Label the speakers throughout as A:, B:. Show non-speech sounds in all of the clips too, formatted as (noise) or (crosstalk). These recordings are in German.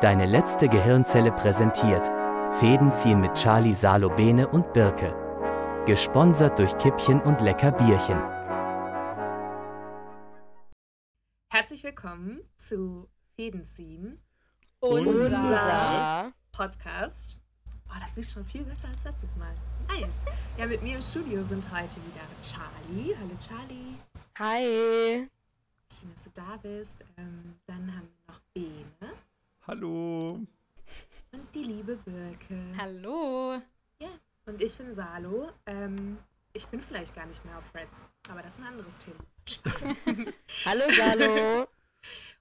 A: Deine letzte Gehirnzelle präsentiert. Fäden ziehen mit Charlie Salo Bene und Birke. Gesponsert durch Kippchen und Lecker Bierchen.
B: Herzlich willkommen zu Fäden ziehen,
C: Unser.
B: Podcast. Oh, das ist schon viel besser als letztes Mal. Nice. Ja, mit mir im Studio sind heute wieder Charlie. Hallo Charlie.
C: Hi.
B: Schön, dass du da bist. Ähm, dann haben wir noch Bene
D: Hallo.
B: und die liebe Birke.
E: Hallo.
B: Yes. Und ich bin Salo. Ähm, ich bin vielleicht gar nicht mehr auf Reds, aber das ist ein anderes Thema. Spaß. (laughs)
C: Hallo, Salo.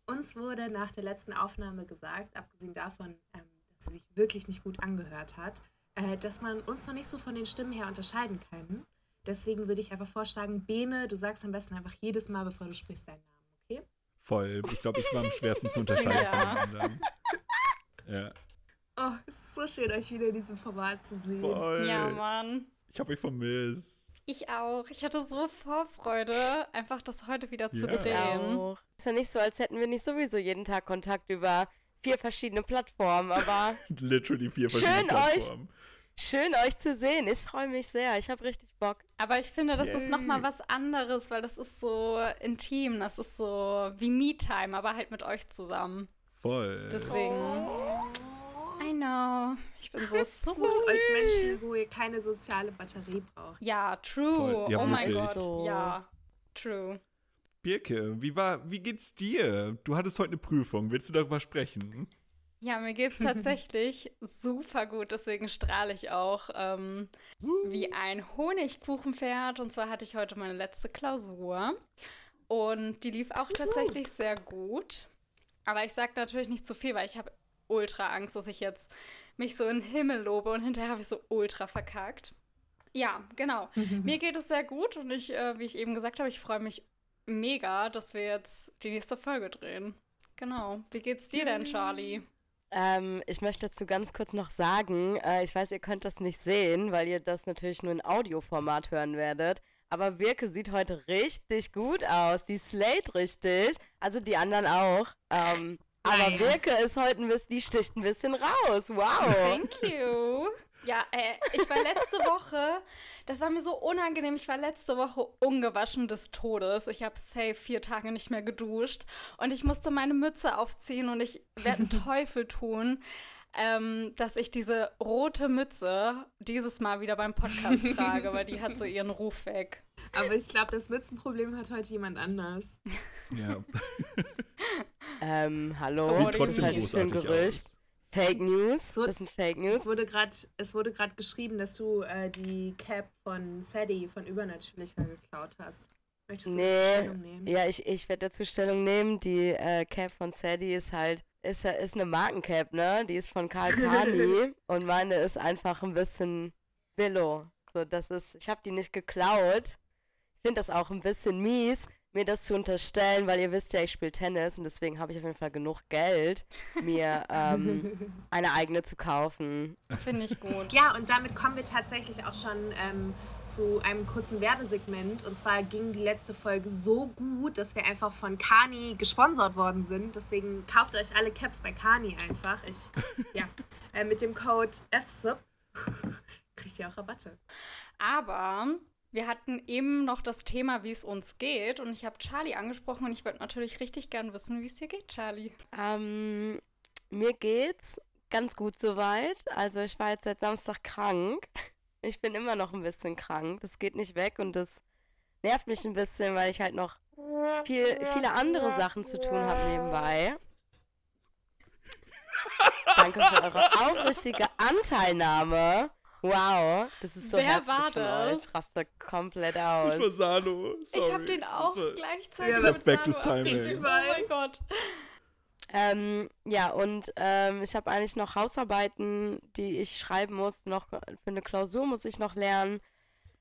B: Uns wurde nach der letzten Aufnahme gesagt, abgesehen davon, ähm, dass sie sich wirklich nicht gut angehört hat, äh, dass man uns noch nicht so von den Stimmen her unterscheiden kann. Deswegen würde ich einfach vorschlagen, Bene, du sagst am besten einfach jedes Mal, bevor du sprichst, deinen Namen?
D: Voll. Ich glaube, ich war am schwersten zu unterscheiden
E: Ja.
D: von den anderen. Ja,
B: Oh, es ist so schön, euch wieder in diesem Format zu sehen.
D: voll.
E: Ja, Mann.
D: Ich habe euch vermisst.
E: Ich auch. Ich hatte so Vorfreude, einfach das heute wieder zu
D: Ja.
C: Auch. Ist ja nicht so, als hätten wir nicht sowieso jeden Tag Kontakt über vier verschiedene Plattformen, aber (laughs)
D: Literally vier verschiedene
C: Schön euch. Schön euch zu sehen. Ich freue mich sehr. Ich habe richtig Bock.
E: Aber ich finde, das ist
D: Yay.
E: nochmal was anderes, weil das ist so intim. Das ist so wie Me-Time, aber halt mit euch zusammen.
D: Voll.
E: Deswegen. I know. Ich bin so
B: Sucht euch Menschen, wo ihr keine soziale Batterie braucht.
E: Ja, true.
D: Ja,
E: oh mein. Gott.
C: So.
E: Ja. True.
D: Birke, wie, war, wie geht's dir? Du hattest heute eine Prüfung. Willst du darüber sprechen?
E: Ja, mir geht's (laughs) tatsächlich super gut, deswegen strahle ich auch ähm, wie ein Honigkuchenpferd. Und zwar hatte ich heute meine letzte Klausur und die lief auch tatsächlich sehr gut. Aber ich sage natürlich nicht zu viel, weil ich habe ultra Angst, dass ich jetzt mich so in den Himmel lobe und hinterher habe ich so ultra verkackt. Ja, genau. (laughs) Mir geht es sehr gut und ich, äh, wie ich eben gesagt habe, ich freue mich mega, dass wir jetzt die nächste Folge drehen. Genau. Wie geht's dir denn, Charlie?
C: Ähm, ich möchte dazu ganz kurz noch sagen, äh, ich weiß, ihr könnt das nicht sehen, weil ihr das natürlich nur in Audioformat hören werdet. Aber Birke sieht heute richtig gut aus. Die slayt richtig. Also die anderen auch. Ähm, aber. Birke ist heute ein bisschen, die sticht ein bisschen raus. Wow.
E: Thank you. Ja, äh, ich war letzte (laughs) Woche, das war mir so unangenehm, ich war letzte Woche ungewaschen des Todes. Ich habe safe vier Tage nicht mehr geduscht und ich musste meine Mütze aufziehen und ich werde einen (laughs) Teufel tun, ähm, dass ich diese rote Mütze dieses Mal wieder beim Podcast trage, weil die hat so ihren Ruf weg.
B: Aber ich glaube, das Mützenproblem hat heute jemand anders.
D: Ja. (laughs)
C: Ähm, hallo.
E: Sieht
D: Sieht
C: das
D: trotzdem
C: halte ich für ein Gerücht.
D: aus.
C: Fake News.
B: So-
C: das sind Fake
B: Es
C: News.
B: wurde gerade es wurde gerade geschrieben, dass du äh, die Cap von Sadie von Übernatürlicher geklaut hast. Möchtest du
C: Nee.
B: dazu Stellung nehmen?
C: Ja, ich, ich werde dazu Stellung nehmen. Die äh, Cap von Sadie ist halt, ist, ja- ist eine Markencap, ne? Die ist von Karl Kani (laughs) und meine ist einfach ein bisschen Billo. So, das ist, ich habe die nicht geklaut. Ich finde das auch ein bisschen mies, mir das zu unterstellen, weil ihr wisst ja, ich spiele Tennis und deswegen habe ich auf jeden Fall genug Geld, mir (laughs) ähm, eine eigene zu kaufen.
E: Finde ich gut.
B: Ja, und damit kommen wir tatsächlich auch schon ähm, zu einem kurzen Werbesegment. Und zwar ging die letzte Folge so gut, dass wir einfach von Kani gesponsert worden sind. Deswegen kauft euch alle Caps bei Kani einfach. Ich, (laughs) ja, äh, mit dem Code FSUP (laughs) kriegt ihr auch Rabatte.
E: Aber wir hatten eben noch das Thema, wie es uns geht. Und ich habe Charlie angesprochen und ich würde natürlich richtig gern wissen, wie es dir geht, Charlie.
C: Ähm, mir geht's ganz gut soweit. Also ich war jetzt seit Samstag krank. Ich bin immer noch ein bisschen krank. Das geht nicht weg und das nervt mich ein bisschen, weil ich halt noch viel, viele andere Sachen zu tun habe nebenbei. Danke für eure aufrichtige Anteilnahme. Wow, das ist so
E: Wer
C: herzlich
E: war
C: von
E: das?
C: euch. Ich raste komplett
D: Das war
C: aus.
D: Sano. Sorry.
E: ich habe den auch gleichzeitig
B: Ja,
E: mit
D: perfektes
E: Sano
D: Timing.
E: Oh mein Gott.
C: Ähm, ja, und ähm, ich habe eigentlich noch Hausarbeiten, die ich schreiben muss. Noch für eine Klausur muss ich noch lernen.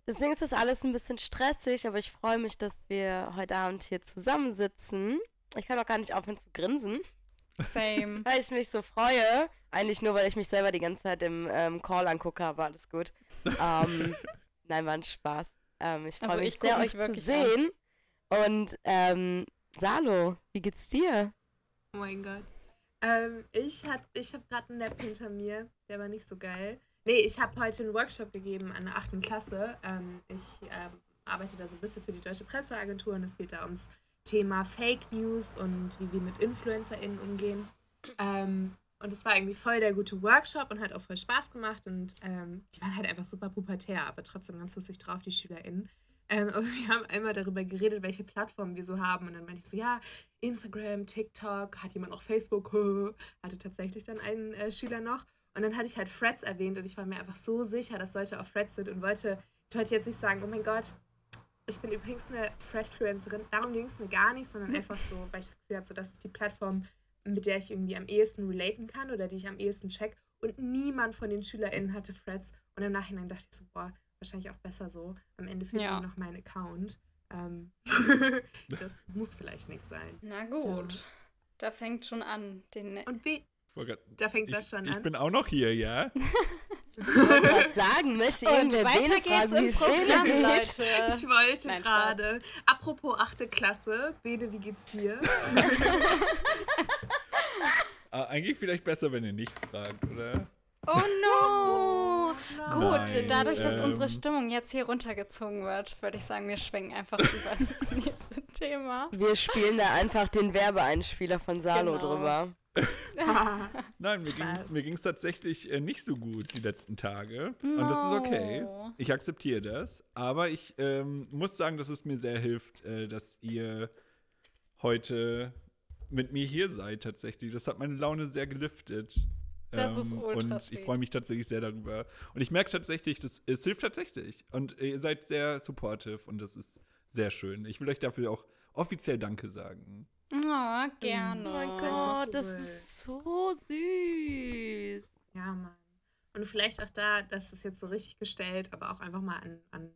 C: Deswegen ist das alles ein bisschen stressig, aber ich freue mich, dass wir heute Abend hier zusammensitzen. Ich kann auch gar nicht aufhören zu grinsen,
E: Same. (laughs)
C: weil ich mich so freue. Eigentlich nur, weil ich mich selber die ganze Zeit im ähm, Call angucke, aber alles gut. Ähm, (laughs) nein, war ein Spaß. Ähm, ich freue
E: Also
C: mich
E: ich
C: sehr,
E: guck
C: euch
E: mich
C: zu sehen. Und ähm, Salo, wie geht's dir?
B: Oh mein Gott. Ähm, ich hab, ich habe gerade einen Nap hinter mir, der war nicht so geil. Nee, ich habe heute einen Workshop gegeben an der 8. Klasse. Ähm, ich ähm, arbeite da so ein bisschen für die Deutsche Presseagentur und es geht da ums Thema Fake News und wie wir mit InfluencerInnen umgehen. Ähm, und es war irgendwie voll der gute Workshop und hat auch voll Spaß gemacht. Und ähm, die waren halt einfach super pubertär, aber trotzdem ganz lustig drauf, die SchülerInnen. Ähm, (laughs) wir haben einmal darüber geredet, welche Plattformen wir so haben. Und dann meinte ich so, ja, Instagram, TikTok, hat jemand noch Facebook? (laughs) Hatte tatsächlich dann einen äh, Schüler noch. Und dann hatte ich halt Freds erwähnt und ich war mir einfach so sicher, dass solche auch Freds sind und wollte, ich wollte jetzt nicht sagen, oh mein Gott, ich bin übrigens eine Fredfluencerin. Darum ging es mir gar nicht, sondern einfach so, weil ich das Gefühl habe, so, das ist die Plattform, mit der ich irgendwie am ehesten relaten kann oder die ich am ehesten check. Und niemand von den SchülerInnen hatte Freds. Und im Nachhinein dachte ich so, boah, wahrscheinlich auch besser so. Am Ende finden ja. die noch meinen Account. Ähm, (laughs) das muss vielleicht nicht sein.
E: Na gut. Ja. Da fängt schon an. Den
B: Und B, da fängt
D: ich,
B: das schon
D: ich
B: an.
D: Ich bin auch noch hier, ja. (laughs)
C: Ich wollte gerade sagen, möchte irgendwer Bene fragen, wie es Bene geht?
B: Leute. Ich wollte gerade. Apropos achte Klasse. Bene, wie geht's dir? (laughs)
D: ah, eigentlich vielleicht besser, wenn ihr nicht fragt, oder?
E: Oh no! Gut, Nein, dadurch, dass ähm, unsere Stimmung jetzt hier runtergezogen wird, würde ich sagen, wir schwenken einfach (laughs) über ins nächste Thema.
C: Wir spielen da einfach den Werbeeinspieler von Salo genau. drüber. (laughs)
D: Nein, mir ging es mir ging's tatsächlich äh, nicht so gut die letzten Tage. No. Und das ist okay. Ich akzeptiere das. Aber ich ähm, muss sagen, dass es mir sehr hilft, äh, dass ihr heute mit mir hier seid tatsächlich. Das hat meine Laune sehr geliftet.
E: Das ähm, ist ultra
D: Und ich freue mich tatsächlich sehr darüber. Und ich merke tatsächlich, dass, es hilft tatsächlich. Und ihr seid sehr supportive und das ist sehr schön. Ich will euch dafür auch offiziell Danke sagen.
E: Oh, gerne. Oh
C: mein Gott, das ist so süß.
B: Ja, Mann. Und vielleicht auch da, das ist jetzt so richtig gestellt, aber auch einfach mal an, an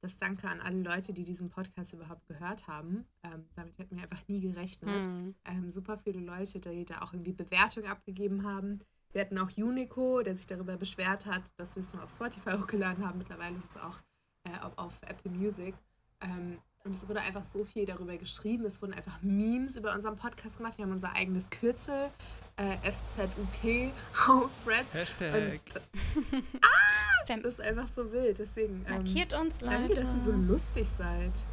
B: das Danke an alle Leute, die diesen Podcast überhaupt gehört haben. Ähm, damit hätten wir einfach nie gerechnet. Mhm. Ähm, super viele Leute, die da auch irgendwie Bewertungen abgegeben haben. Wir hatten auch Unico, der sich darüber beschwert hat, dass wir es nur auf Spotify hochgeladen haben. Mittlerweile ist es auch äh, auf Apple Music. Ähm, und es wurde einfach so viel darüber geschrieben. Es wurden einfach Memes über unseren Podcast gemacht. Wir haben unser eigenes Kürzel, äh, FZUP, (laughs) Freds.
D: Hashtag.
B: Und, (laughs) ah, das ist einfach so wild. Deswegen
E: ähm, markiert uns, Leute.
B: Danke, dass ihr so lustig seid.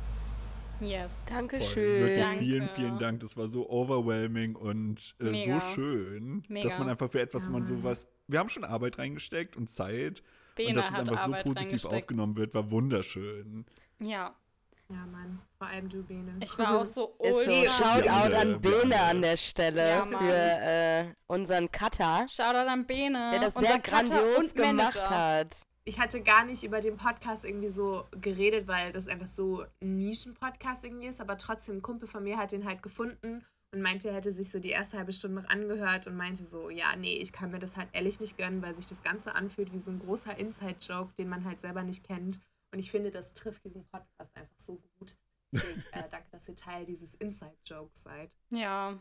E: Yes.
C: Dankeschön.
D: Wirklich Danke. vielen, vielen Dank. Das war so overwhelming und äh, so schön, Mega. dass man einfach für etwas, ja. man sowas. Wir haben schon Arbeit reingesteckt und Zeit.
E: Bena
D: und dass
E: es
D: einfach so positiv aufgenommen wird, war wunderschön.
E: Ja,
B: ja, Mann. Vor allem du, Bene.
E: Ich war auch so (laughs)
C: ultra. So, Shoutout an Bene an der Stelle ja, für äh, unseren Cutter.
E: Shoutout an Bene.
C: Der das sehr grandios gemacht hat.
B: Ich hatte gar nicht über den Podcast irgendwie so geredet, weil das einfach so ein Nischen-Podcast irgendwie ist. Aber trotzdem, ein Kumpel von mir hat den halt gefunden und meinte, er hätte sich so die erste halbe Stunde noch angehört und meinte so, ja, nee, ich kann mir das halt ehrlich nicht gönnen, weil sich das Ganze anfühlt wie so ein großer Inside-Joke, den man halt selber nicht kennt. Und ich finde, das trifft diesen Podcast einfach so gut. Deswegen (laughs) äh, danke, dass ihr Teil dieses Inside-Jokes seid.
E: Ja.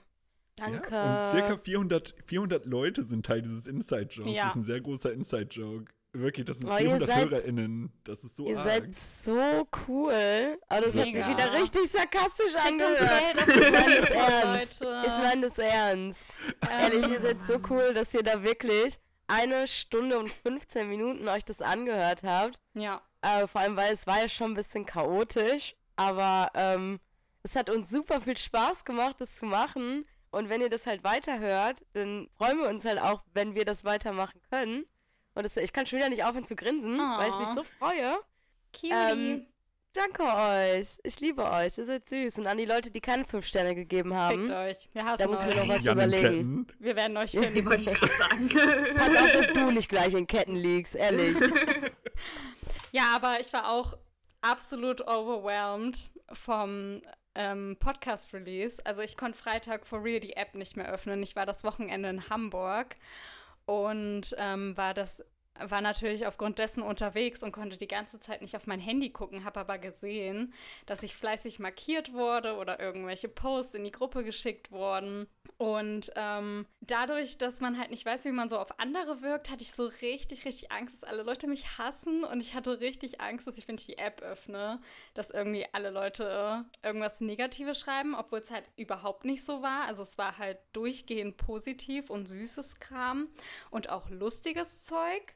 C: Danke.
D: Ja, und circa 400, 400 Leute sind Teil dieses Inside-Jokes. Ja. Das ist ein sehr großer Inside-Joke. Wirklich, das sind oh, 400 seid, HörerInnen. Das ist so
C: Ihr
D: arg.
C: seid so cool. Aber das Mega. hat sich wieder richtig sarkastisch angehört.
E: ich
C: meine das ernst. Ich meine das ernst. Ehrlich, ihr seid so cool, dass ihr da wirklich eine Stunde und 15 Minuten euch das angehört habt.
E: Ja.
C: Äh, vor allem, weil es war ja schon ein bisschen chaotisch, aber ähm, es hat uns super viel Spaß gemacht, das zu machen. Und wenn ihr das halt weiterhört, dann freuen wir uns halt auch, wenn wir das weitermachen können. Und das, ich kann schon wieder nicht aufhören zu grinsen, oh. weil ich mich so freue.
E: Cutie. Ähm,
C: danke euch. Ich liebe euch. Ihr seid süß. Und an die Leute, die keine fünf Sterne gegeben haben.
E: Fickt euch. Wir
C: hassen da muss ich mir noch was
D: Jan
C: überlegen.
E: Wir werden euch (laughs) finden.
B: Die wollte ich gerade sagen.
C: Pass auf, dass du nicht gleich in Ketten liegst, ehrlich. (laughs)
E: Ja, aber ich war auch absolut overwhelmed vom ähm, Podcast-Release. Also ich konnte Freitag for real die App nicht mehr öffnen. Ich war das Wochenende in Hamburg und ähm, war das war natürlich aufgrund dessen unterwegs und konnte die ganze Zeit nicht auf mein Handy gucken, habe aber gesehen, dass ich fleißig markiert wurde oder irgendwelche Posts in die Gruppe geschickt wurden. Und ähm, dadurch, dass man halt nicht weiß, wie man so auf andere wirkt, hatte ich so richtig, richtig Angst, dass alle Leute mich hassen. Und ich hatte richtig Angst, dass ich, wenn ich die App öffne, dass irgendwie alle Leute irgendwas Negatives schreiben, obwohl es halt überhaupt nicht so war. Also es war halt durchgehend positiv und süßes Kram und auch lustiges Zeug.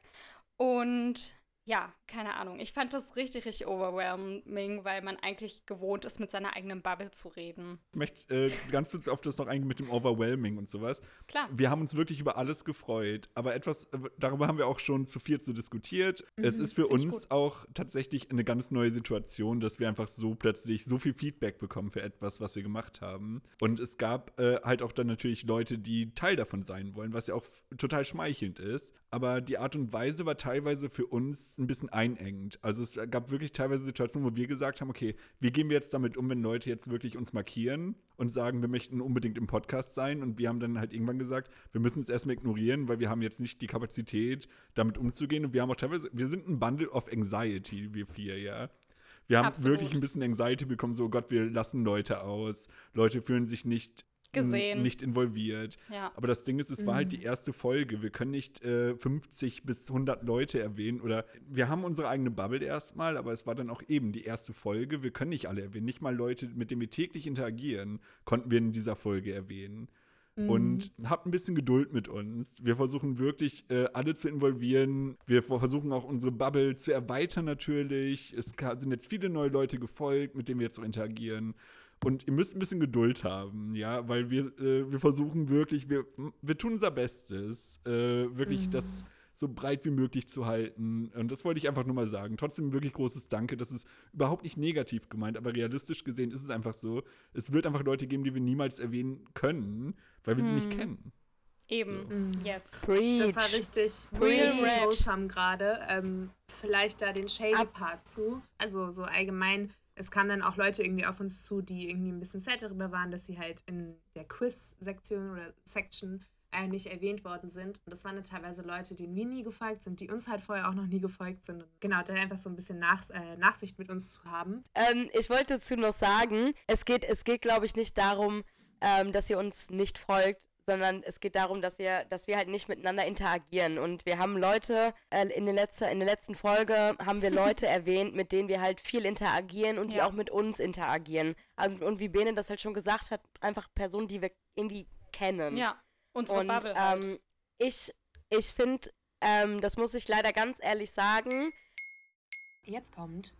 E: Und ja, keine Ahnung. Ich fand das richtig, richtig overwhelming, weil man eigentlich gewohnt ist, mit seiner eigenen Bubble zu reden.
D: Ich möchte äh, ganz kurz auf das noch eingehen mit dem Overwhelming und sowas.
E: Klar.
D: Wir haben uns wirklich über alles gefreut, aber etwas, äh, darüber haben wir auch schon zu viel zu diskutiert. Mhm, es ist für uns auch tatsächlich eine ganz neue Situation, dass wir einfach so plötzlich so viel Feedback bekommen für etwas, was wir gemacht haben. Und es gab äh, halt auch dann natürlich Leute, die Teil davon sein wollen, was ja auch total schmeichelnd ist. Aber die Art und Weise war teilweise für uns ein bisschen einengend. Also es gab wirklich teilweise Situationen, wo wir gesagt haben, okay, wie gehen wir jetzt damit um, wenn Leute jetzt wirklich uns markieren und sagen, wir möchten unbedingt im Podcast sein und wir haben dann halt irgendwann gesagt, wir müssen es erstmal ignorieren, weil wir haben jetzt nicht die Kapazität, damit umzugehen und wir haben auch teilweise, wir sind ein Bundle of Anxiety, wir vier, ja. Wir haben Absolut. wirklich ein bisschen Anxiety bekommen, so oh Gott, wir lassen Leute aus. Leute fühlen sich nicht
E: gesehen.
D: nicht involviert.
E: Ja.
D: Aber das Ding ist, es mhm. war halt die mhm. erste Folge. Wir können nicht äh, 50 bis 100 Leute erwähnen oder wir haben unsere eigene Bubble erstmal, aber es war dann auch eben die erste Folge. Wir können nicht alle erwähnen. Nicht mal Leute, mit denen wir täglich interagieren, konnten wir in dieser Folge erwähnen. Mhm. Und habt ein bisschen Geduld mit uns. Wir versuchen wirklich, äh, alle zu involvieren. Wir versuchen auch unsere Bubble zu erweitern natürlich. Es sind jetzt viele neue Leute gefolgt, mit denen wir jetzt so interagieren. Und ihr müsst ein bisschen Geduld haben, ja, weil wir, äh, wir versuchen wirklich, wir, wir tun unser Bestes, äh, wirklich mhm. das so breit wie möglich zu halten. Und das wollte ich einfach nur mal sagen. Trotzdem wirklich großes Danke. Das ist überhaupt nicht negativ gemeint, aber realistisch gesehen ist es einfach so. Es wird einfach Leute geben, die wir niemals erwähnen können, weil wir mhm. sie nicht mhm. kennen.
E: Eben, so.
B: Mhm. yes. Preach. Das war richtig, richtig wholesome gerade. Ähm, vielleicht da den shady Part zu. Also so allgemein es kamen dann auch Leute irgendwie auf uns zu, die irgendwie ein bisschen sad darüber waren, dass sie halt in der Quiz-Sektion oder Section äh, nicht erwähnt worden sind. Und das waren dann teilweise Leute, denen wir nie gefolgt sind, die uns halt vorher auch noch nie gefolgt sind. Und genau, da einfach so ein bisschen Nach äh, Nachsicht mit uns zu haben.
C: Ähm, ich wollte dazu noch sagen, es geht, es geht glaube ich, nicht darum, ähm, dass ihr uns nicht folgt, sondern es geht darum, dass wir, dass wir halt nicht miteinander interagieren. Und wir haben Leute, äh, in, der letzte, in der letzten Folge haben wir Leute (laughs) erwähnt, mit denen wir halt viel interagieren und ja. die auch mit uns interagieren. Also, und wie Bene das halt schon gesagt hat, einfach Personen, die wir irgendwie kennen.
E: Ja, unsere
C: und,
E: Bubble
C: halt. Ähm, ich ich finde, ähm, das muss ich leider ganz ehrlich sagen.
B: Jetzt kommt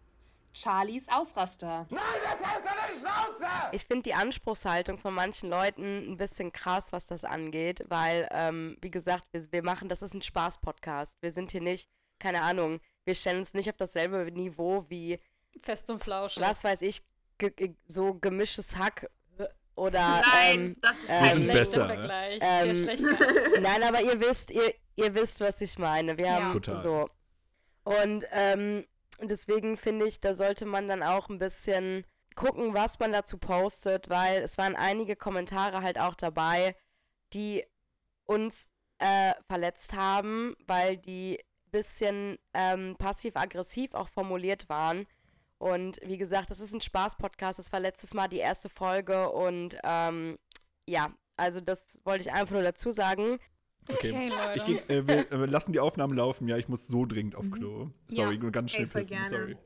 B: Charlies Ausraster. Nein,
C: jetzt hältst du die Schnauze! Ich finde die Anspruchshaltung von manchen Leuten ein bisschen krass, was das angeht, weil, ähm, wie gesagt, wir, wir machen, das ist ein Spaß-Podcast. Wir sind hier nicht, keine Ahnung, wir stellen uns nicht auf dasselbe Niveau wie
E: Fest und Flauschig.
C: Was weiß ich, ge so gemischtes Hack oder.
B: Nein,
C: ähm,
B: das ist
D: kein
B: äh,
D: schlechter besser.
E: Vergleich. Ähm, (laughs)
C: nein, aber ihr wisst, ihr, ihr wisst, was ich meine. Wir ja. haben
D: Total.
C: so. Und ähm, deswegen finde ich, da sollte man dann auch ein bisschen gucken, was man dazu postet, weil es waren einige Kommentare halt auch dabei, die uns äh, verletzt haben, weil die ein bisschen ähm, passiv-aggressiv auch formuliert waren. Und wie gesagt, das ist ein Spaß-Podcast. Das war letztes Mal die erste Folge und ähm, ja, also das wollte ich einfach nur dazu sagen.
D: Okay, okay Leute. Geh, äh, wir, äh, lassen die Aufnahmen laufen. Ja, ich muss so dringend auf mhm. Klo. Sorry, ja. nur ganz schnell
B: Ey, pissen. Sorry.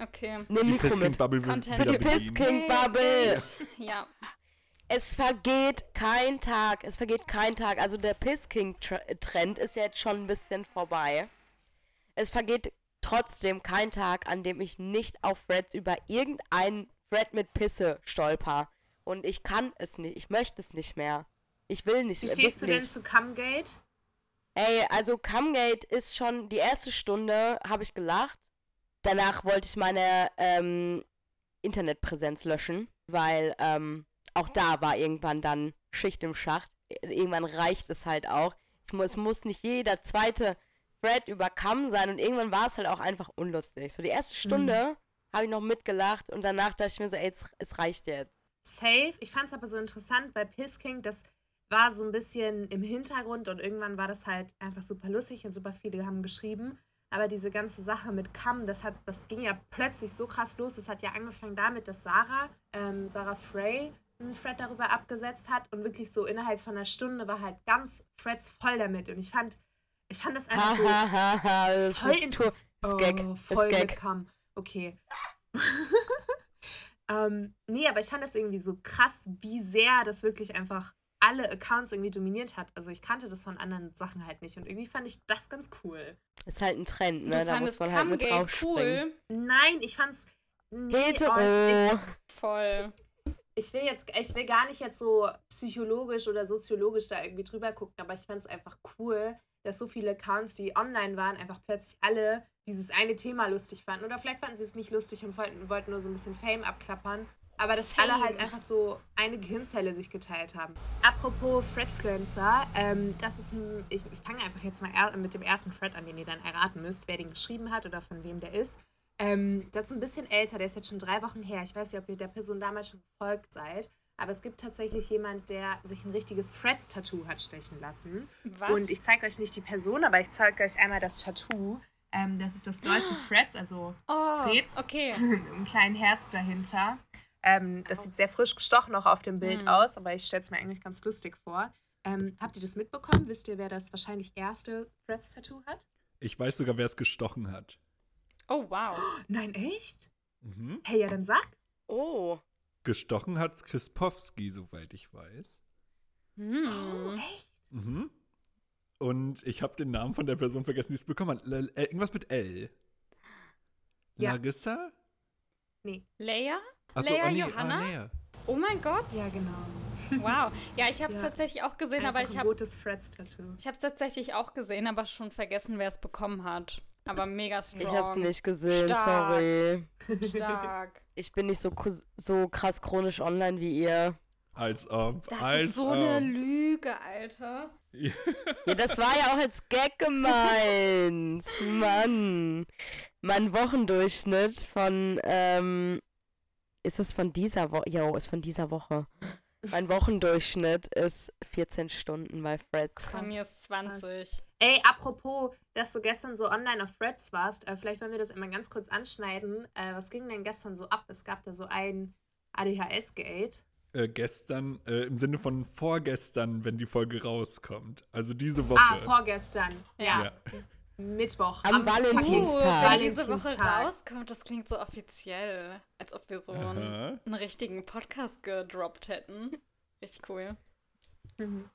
E: Okay.
C: Nimm
D: die Piss King Bubble
C: wird Für die Piss King Bubble.
E: Ja.
C: Es vergeht kein Tag. Es vergeht kein Tag. Also der Piss King Trend ist jetzt schon ein bisschen vorbei. Es vergeht trotzdem kein Tag, an dem ich nicht auf Threads über irgendeinen Thread mit Pisse stolper. Und ich kann es nicht. Ich möchte es nicht mehr. Ich will nicht
B: Wie stehst du denn zu Cumgate?
C: Ey, also Cumgate ist schon die erste Stunde, habe ich gelacht. Danach wollte ich meine ähm, Internetpräsenz löschen, weil ähm, auch da war irgendwann dann Schicht im Schacht. Irgendwann reicht es halt auch. Muss, es muss nicht jeder zweite Thread über Cam sein und irgendwann war es halt auch einfach unlustig. So die erste Stunde mhm. habe ich noch mitgelacht und danach dachte ich mir so, ey, es, es reicht jetzt.
B: Safe. Ich fand es aber so interessant bei Pissking, dass war so ein bisschen im Hintergrund und irgendwann war das halt einfach super lustig und super viele haben geschrieben. Aber diese ganze Sache mit Cam, das, hat, das ging ja plötzlich so krass los. Das hat ja angefangen damit, dass Sarah, ähm, Sarah Frey, einen Thread darüber abgesetzt hat und wirklich so innerhalb von einer Stunde war halt ganz Threads voll damit und ich fand, ich fand das einfach so
C: das
B: voll
C: ist
B: interessant.
C: ist Gag.
B: Oh,
C: Ist
B: voll
C: Gag.
B: Okay. (laughs) ähm, nee, aber ich fand das irgendwie so krass, wie sehr das wirklich einfach alle Accounts irgendwie dominiert hat. Also ich kannte das von anderen Sachen halt nicht und irgendwie fand ich das ganz cool.
C: Ist halt ein Trend, ne?
E: du
C: Da muss man halt mit draufspringen.
E: cool.
B: Nein, ich fand's. Nee, oh, ich,
C: Hetero.
E: Voll.
B: ich, ich will jetzt, ich will gar nicht jetzt so psychologisch oder soziologisch da irgendwie drüber gucken, aber ich fand's einfach cool, dass so viele Accounts, die online waren, einfach plötzlich alle dieses eine Thema lustig fanden. Oder vielleicht fanden sie es nicht lustig und wollten, wollten nur so ein bisschen Fame abklappern. Aber dass
E: Fame.
B: alle halt einfach so eine Gehirnzelle sich geteilt haben. Apropos Fredfluencer, ähm, das ist ein. Ich, ich fange einfach jetzt mal mit dem ersten Fred an, den ihr dann erraten müsst, wer den geschrieben hat oder von wem der ist. Ähm, das ist ein bisschen älter, der ist jetzt schon drei Wochen her. Ich weiß nicht, ob ihr der Person damals schon gefolgt seid. Aber es gibt tatsächlich jemand, der sich ein richtiges Freds-Tattoo hat stechen lassen.
E: Was?
B: Und ich zeige euch nicht die Person, aber ich zeige euch einmal das Tattoo. Ähm, das ist das deutsche (gasps) Freds, also
E: oh,
B: Freds.
E: okay. (laughs)
B: mit einem kleinen Herz dahinter. Ähm, das sieht sehr frisch gestochen noch auf dem Bild
E: Hm.
B: aus, aber ich stelle es mir eigentlich ganz lustig vor. Ähm, habt ihr das mitbekommen? Wisst ihr, wer das wahrscheinlich erste Freds-Tattoo hat?
D: Ich weiß sogar, wer es gestochen hat.
E: Oh, wow. (gasps)
B: Nein, echt?
D: Mhm.
B: Hey, ja, dann sag.
C: Oh.
D: Gestochen hat Krispowski, soweit ich weiß.
B: Oh,
E: Hm.
B: echt?
D: Mhm. Und ich habe den Namen von der Person vergessen, die es bekommen hat. L äh, irgendwas mit L.
B: Ja.
D: Larissa?
E: Leia?
D: Achso,
E: Leia
D: oh nee,
E: Johanna?
D: Ah, Lea.
E: Oh mein Gott.
B: Ja, genau. (laughs)
E: Wow. Ja, ich habe es
B: Ja.
E: tatsächlich auch gesehen,
B: Einfach
E: aber ich
B: ein
E: habe
B: rotes Freds-Tattoo.
E: ich habe es tatsächlich auch gesehen, aber schon vergessen, wer es bekommen hat. Aber mega strong.
C: Ich hab's nicht gesehen,
E: Stark.
C: sorry. (laughs)
E: Stark.
C: Ich bin nicht so, kus- so krass chronisch online wie ihr.
D: Als ob.
E: Das
D: als
E: ist so
D: ob.
E: eine Lüge, Alter.
C: Ja, das war ja auch als Gag gemeint. Mann. Mein Wochendurchschnitt von, ähm, ist es von dieser Woche? Jo, ist von dieser Woche. Mein Wochendurchschnitt ist 14 Stunden bei Freds.
E: Bei mir ist 20.
B: Ey, apropos, dass du gestern so online auf Threads warst, äh, vielleicht wollen wir das immer ganz kurz anschneiden. Äh, was ging denn gestern so ab? Es gab da so ein ADHS-Gate.
D: äh, gestern, äh, im Sinne von vorgestern, wenn die Folge rauskommt. Also diese Woche.
B: Ah, vorgestern. Ja.
E: Ja.
B: Mittwoch.
C: Am Valentinstag.
E: Uh, wenn diese Woche rauskommt, das klingt so offiziell. Als ob wir so einen, einen richtigen Podcast gedroppt hätten. Richtig cool.
B: Mhm.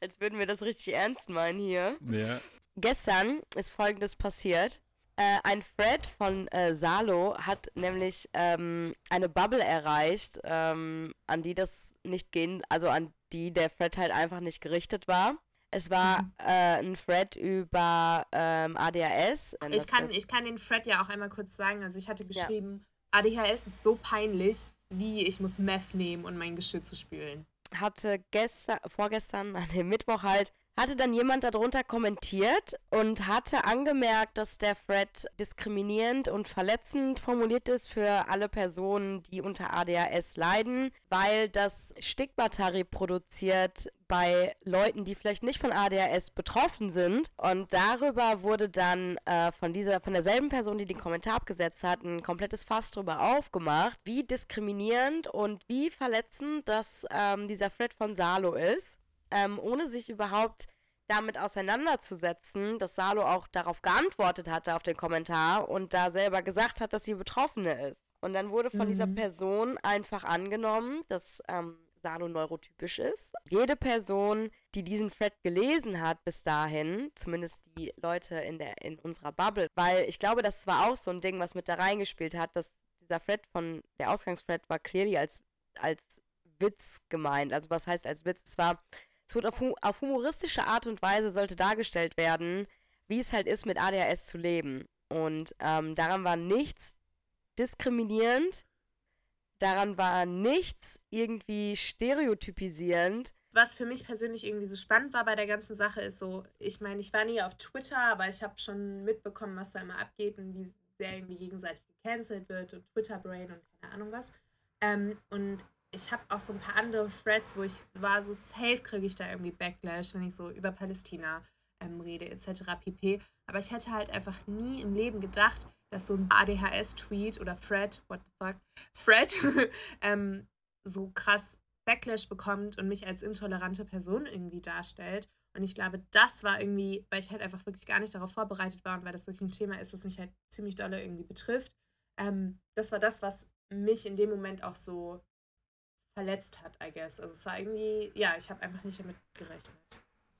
C: Als würden wir das richtig ernst meinen hier.
D: Ja.
C: Gestern ist folgendes passiert. Äh, ein Thread von äh, Salo hat nämlich ähm, eine Bubble erreicht, ähm, an die das nicht gehen, also an die der Thread halt einfach nicht gerichtet war. Es war
B: Mhm.
C: äh, ein Thread über ähm, ADHS.
B: Ich kann, ich kann den Fred ja auch einmal kurz sagen. Also ich hatte geschrieben, ADHS ist so peinlich, wie ich muss Meth nehmen, um mein Geschirr zu spülen.
C: hatte gestern, vorgestern, (laughs) an dem Mittwoch halt, hatte dann jemand darunter kommentiert und hatte angemerkt, dass der Thread diskriminierend und verletzend formuliert ist für alle Personen, die unter ADHS leiden, weil das Stigmata reproduziert bei Leuten, die vielleicht nicht von ADHS betroffen sind. Und darüber wurde dann äh, von dieser, von derselben Person, die den Kommentar abgesetzt hat, ein komplettes Fass drüber aufgemacht, wie diskriminierend und wie verletzend das ähm, dieser Thread von Salo ist, ähm, ohne sich überhaupt damit auseinanderzusetzen, dass Salo auch darauf geantwortet hatte auf den Kommentar und da selber gesagt hat, dass sie Betroffene ist. Und dann wurde von dieser
B: Mhm.
C: Person einfach angenommen, dass ähm, Salo neurotypisch ist. Jede Person, die diesen Thread gelesen hat bis dahin, zumindest die Leute in, der, in unserer Bubble, weil ich glaube, das war auch so ein Ding, was mit da reingespielt hat, dass dieser Thread von, der Ausgangsthread war clearly als, als Witz gemeint. Also was heißt als Witz? Es war, es wurde auf, auf humoristische Art und Weise sollte dargestellt werden, wie es halt ist, mit ADHS zu leben. Und ähm, daran war nichts diskriminierend, daran war nichts irgendwie stereotypisierend.
B: Was für mich persönlich irgendwie so spannend war bei der ganzen Sache ist so, ich meine, ich war nie auf Twitter, aber ich habe schon mitbekommen, was da immer abgeht und wie sehr irgendwie gegenseitig gecancelt wird und Twitter-Brain und keine Ahnung was. Ähm, und ich habe auch so ein paar andere Threads, wo ich war so safe, kriege ich da irgendwie Backlash, wenn ich so über Palästina ähm, rede etc. pp. Aber ich hätte halt einfach nie im Leben gedacht, dass so ein ADHS-Tweet oder Thread, what the fuck, Thread, (laughs) ähm, so krass Backlash bekommt und mich als intolerante Person irgendwie darstellt. Und ich glaube, das war irgendwie, weil ich halt einfach wirklich gar nicht darauf vorbereitet war und weil das wirklich ein Thema ist, das mich halt ziemlich doll irgendwie betrifft. Ähm, das war das, was mich in dem Moment auch so verletzt hat, I guess. Also es war irgendwie, ja, ich habe einfach nicht damit gerechnet.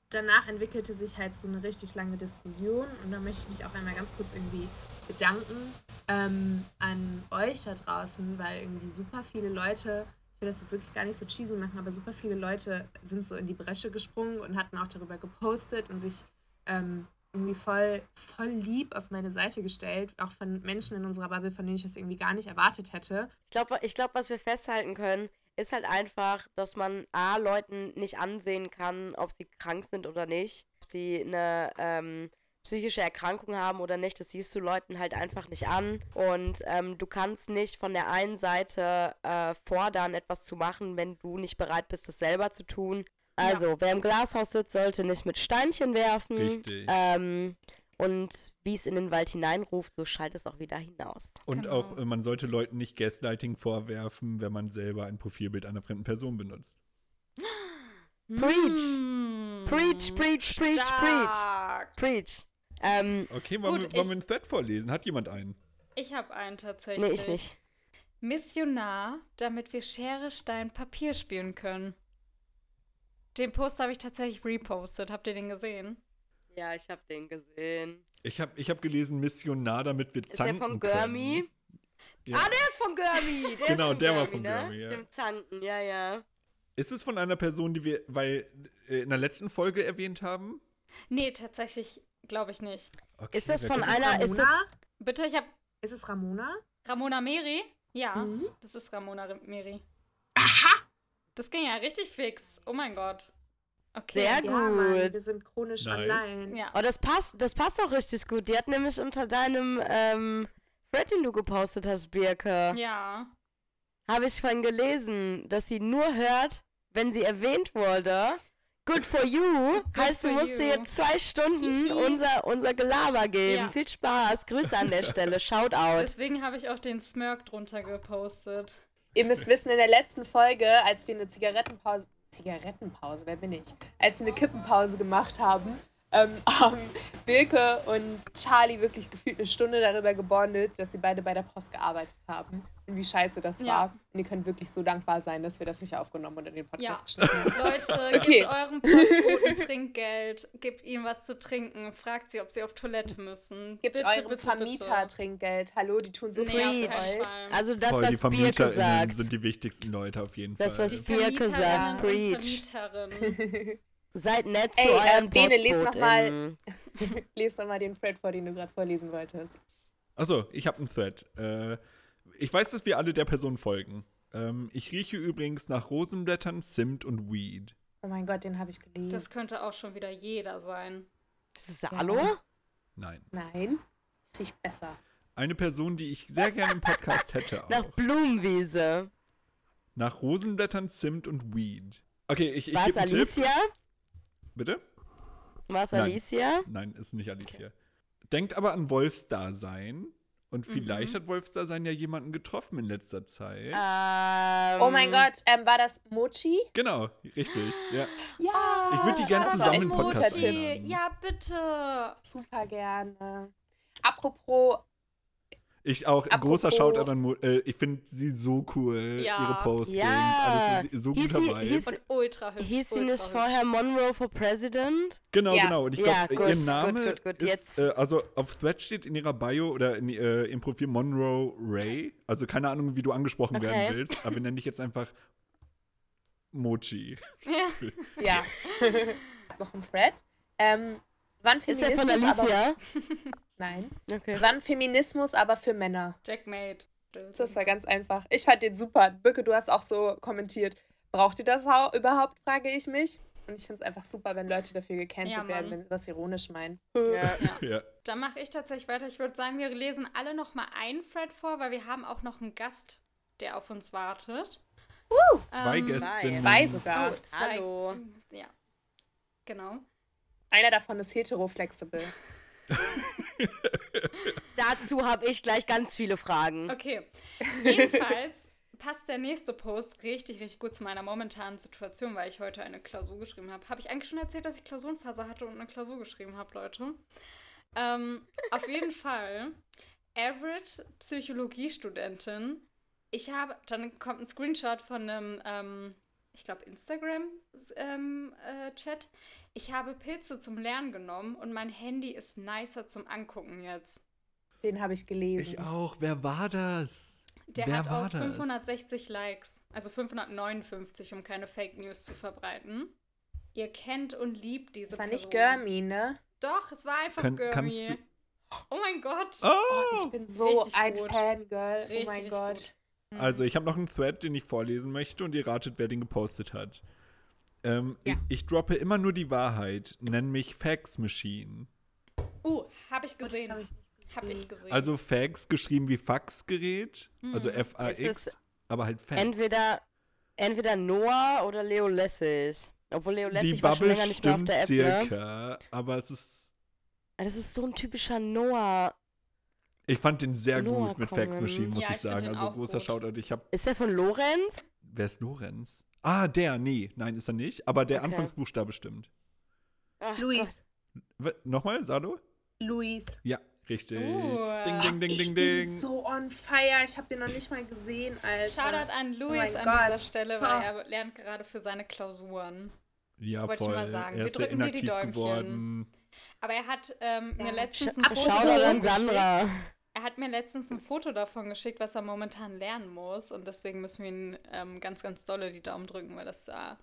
B: Danach entwickelte sich halt so eine richtig lange Diskussion und da möchte ich mich auch einmal ganz kurz irgendwie bedanken ähm, an euch da draußen, weil irgendwie super viele Leute, ich will das jetzt wirklich gar nicht so cheesy machen, aber super viele Leute sind so in die Bresche gesprungen und hatten auch darüber gepostet und sich ähm, irgendwie voll, voll lieb auf meine Seite gestellt, auch von Menschen in unserer Bubble, von denen ich das irgendwie gar nicht erwartet hätte.
C: Ich glaube, ich glaub, was wir festhalten können, ist halt einfach, dass man A, Leuten nicht ansehen kann, ob sie krank sind oder nicht, ob sie eine ähm, psychische Erkrankung haben oder nicht, das siehst du Leuten halt einfach nicht an. Und ähm, du kannst nicht von der einen Seite äh, fordern, etwas zu machen, wenn du nicht bereit bist, das selber zu tun. Also, ja. wer im Glashaus sitzt, sollte nicht mit Steinchen werfen. Richtig. Ähm, und wie es in den Wald hineinruft, so schallt es auch wieder hinaus.
D: Und genau. auch, äh, man sollte Leuten nicht Gaslighting vorwerfen, wenn man selber ein Profilbild einer fremden Person benutzt. (gasps)
C: Preach! Mm. Preach, preach, preach, Stark. preach. Preach. Ähm,
D: okay, wollen, gut, wir, wollen wir einen Thread vorlesen? Hat jemand einen?
E: Ich habe einen tatsächlich.
C: Nee, ich nicht.
E: Missionar, damit wir Schere, Stein, Papier spielen können. Den Post habe ich tatsächlich repostet. Habt ihr den gesehen?
C: Ja, ich habe den gesehen.
D: Ich habe ich hab gelesen Missionar, damit wir zanken Ist der von Gurmi?
C: Ja. Ah, der ist von Gurmi. Der
D: genau,
C: von
D: der Gurmi, war von ne? Gurmi, ja.
C: Dem Zanken, ja, ja.
D: Ist es von einer Person, die wir weil, äh, in der letzten Folge erwähnt haben?
E: Nee, tatsächlich glaube ich nicht.
C: Okay, ist das von einer. Ist das,
E: Bitte, ich habe.
B: Ist es Ramona?
E: Ramona Meri? Ja, mhm. das ist Ramona Meri.
B: Aha!
E: Das ging ja richtig fix. Oh mein Gott.
C: Okay. Sehr gut. Ja,
B: Mann, wir sind chronisch nice. online.
C: Ja. Oh, das passt, das passt auch richtig gut. Die hat nämlich unter deinem ähm, Thread, den du gepostet hast, Birke.
E: Ja.
C: Habe ich vorhin gelesen, dass sie nur hört, wenn sie erwähnt wurde. Good for you. (laughs) Good heißt, du musst you. dir jetzt zwei Stunden unser, unser Gelaber geben. Ja. Viel Spaß. Grüße an der Stelle. Shout out.
E: Deswegen habe ich auch den Smirk drunter gepostet.
B: Ihr müsst wissen, in der letzten Folge, als wir eine Zigarettenpause. Zigarettenpause, wer bin ich? Als wir eine Kippenpause gemacht haben, ähm, (laughs) haben Wilke und Charlie wirklich gefühlt eine Stunde darüber gebondet, dass sie beide bei der Post gearbeitet haben und wie scheiße das ja. war. Und ihr könnt wirklich so dankbar sein, dass wir das nicht aufgenommen und in den Podcast ja. geschnitten
E: haben. (laughs) Leute, okay. gebt eurem Postboten Trinkgeld, gebt ihm was zu trinken, fragt sie, ob sie auf Toilette müssen.
B: Gebt bitte, eurem bitte, Vermieter bitte. Trinkgeld. Hallo, die tun so nee, viel für euch.
C: Also das, Voll, was Birke sagt.
D: sind die wichtigsten Leute auf jeden
C: das,
D: Fall.
C: Das, was Birke sagt, preach. (laughs) Seid nett
B: Ey,
C: zu euren
B: äh, Bene, les noch mal, les (laughs) noch mal den Thread vor, den du gerade vorlesen wolltest.
D: Achso, ich habe einen Thread. Äh, ich weiß, dass wir alle der Person folgen. Ähm, ich rieche übrigens nach Rosenblättern, Zimt und Weed.
B: Oh mein Gott, den habe ich gelesen.
E: Das könnte auch schon wieder jeder sein.
C: Ist es Salo?
B: Ja.
D: Nein.
B: Nein. Riecht besser.
D: Eine Person, die ich sehr gerne im Podcast hätte (laughs) auch.
C: Nach Blumenwiese.
D: Nach Rosenblättern, Zimt und Weed. Okay, ich, ich
C: Was, Alicia? Tipp.
D: Bitte?
C: War es Alicia?
D: Nein, ist nicht Alicia. Okay. Denkt aber an Wolfsdasein. Und mhm. vielleicht mhm. hat Wolfsdasein ja jemanden getroffen in letzter Zeit.
C: Ähm,
B: oh mein Gott, ähm, war das Mochi?
D: Genau, richtig. Ja. (gasps)
B: ja
D: ich würde die gerne zusammen im Podcast
E: Mochi. Ja, bitte.
B: Super gerne. Apropos
D: ich auch, Apropos, großer Shoutout an Mo äh, Ich finde sie so cool, ja. ihre Postings. Ja. Alles so
C: hieß
D: gut dabei.
C: Hieß,
E: und ultra hübsch.
C: Hieß sie nicht vorher Monroe for President?
D: Genau, ja. genau. Und ich glaube,
C: ja,
D: ihr Name gut, gut, gut. ist, äh, also auf Thread steht in ihrer Bio oder in, äh, im Profil Monroe Ray. Also keine Ahnung, wie du angesprochen okay. werden willst, aber wir nennen dich jetzt einfach Mochi. (laughs)
E: Ja.
B: ja. (laughs) Noch ein Thread. Ähm, wann
C: Ist der von Alicia? (laughs)
B: Nein.
C: Okay.
B: Wann Feminismus aber für Männer?
E: Jackmate.
B: Das war ganz einfach. Ich fand den super. Bücke, du hast auch so kommentiert. Braucht ihr das überhaupt, frage ich mich. Und ich finde es einfach super, wenn Leute dafür gecancelt ja, werden, wenn sie was ironisch meinen. (laughs)
E: Ja, ja. ja. Da mache ich tatsächlich weiter. Ich würde sagen, wir lesen alle noch mal einen Thread vor, weil wir haben auch noch einen Gast, der auf uns wartet.
B: Uh,
D: zwei ähm, Gäste.
B: Zwei sogar.
E: Oh, zwei. Hallo. Ja, genau.
B: Einer davon ist hetero-flexible. (laughs)
C: Dazu habe ich gleich ganz viele Fragen.
E: Okay. Jedenfalls passt der nächste Post richtig, richtig gut zu meiner momentanen Situation, weil ich heute eine Klausur geschrieben habe. Habe ich eigentlich schon erzählt, dass ich Klausurenphase hatte und eine Klausur geschrieben habe, Leute? Ähm, auf jeden Fall, average Psychologiestudentin. Ich habe, dann kommt ein Screenshot von einem, ähm, ich glaube, Instagram-Chat. Ähm, äh, ich habe Pilze zum Lernen genommen und mein Handy ist nicer zum Angucken jetzt.
B: Den habe ich gelesen.
D: Ich auch. Wer war das?
E: Der
D: Wer
E: hat
D: war
E: auch
D: das?
E: 560 Likes, also 559, um keine Fake News zu verbreiten. Ihr kennt und liebt diese
B: Das war nicht
E: Person.
B: Gurmi, ne?
E: Doch, es war einfach
D: Kann-
E: Gurmi. Oh mein Gott.
B: Oh,
D: Oh!
B: ich bin so
E: Richtig
B: ein
E: gut.
B: Fangirl.
E: Richtig,
B: oh mein Gott.
E: gut.
D: Also, ich habe noch einen Thread, den ich vorlesen möchte und ihr ratet, wer den gepostet hat. Ähm,
B: Ja.
D: ich, ich droppe immer nur die Wahrheit. Nenn mich Fax Machine.
E: Uh, habe ich gesehen.
B: Hab ich
E: Habe ich gesehen.
D: Also Fax geschrieben wie Faxgerät, also
E: Hm.
C: Es
D: F-A-X, aber halt Fax.
C: Entweder, entweder Noah oder Leo Lessig. Obwohl Leo
D: die
C: Lessig war schon länger nicht mehr auf der App, ne?
D: circa, aber es ist.
C: Das ist so ein typischer Noah.
D: Ich fand den sehr
C: Noah
D: gut mit. Fax Machine, muss
E: Ja,
D: ich
E: ich
D: sagen. Also großer
E: gut.
D: Shoutout. Ich hab.
C: Ist der von Lorenz?
D: Wer ist Lorenz? Ah, der, nee, nein, ist er nicht. Aber der
C: Okay.
D: Anfangsbuchstabe stimmt.
C: Ach,
B: Luis.
D: Nochmal, Sado?
B: Luis.
D: Ja, richtig.
E: Uh.
D: Ding, ding, ding,
B: ich
D: ding,
B: bin
D: ding.
B: so on fire. Ich habe den noch nicht mal gesehen, Alter.
E: Shoutout an Luis
B: mein
E: an
B: Gott.
E: dieser Stelle, weil
B: Ah.
E: er lernt gerade für seine Klausuren.
D: ja,
E: wollte ich
D: voll.
E: mal sagen.
D: Er
E: Wir
D: ist sehr
E: drücken dir die Däumchen.
D: geworden.
E: Aber er hat ähm,
B: Ja.
E: mir letztens
C: Sch
E: ein Foto
C: Shoutout an
E: geschickt.
C: Sandra.
E: Er hat mir letztens ein Foto davon geschickt, was er momentan lernen muss. Und deswegen müssen wir ihn ähm, ganz, ganz dolle die Daumen drücken, weil das sah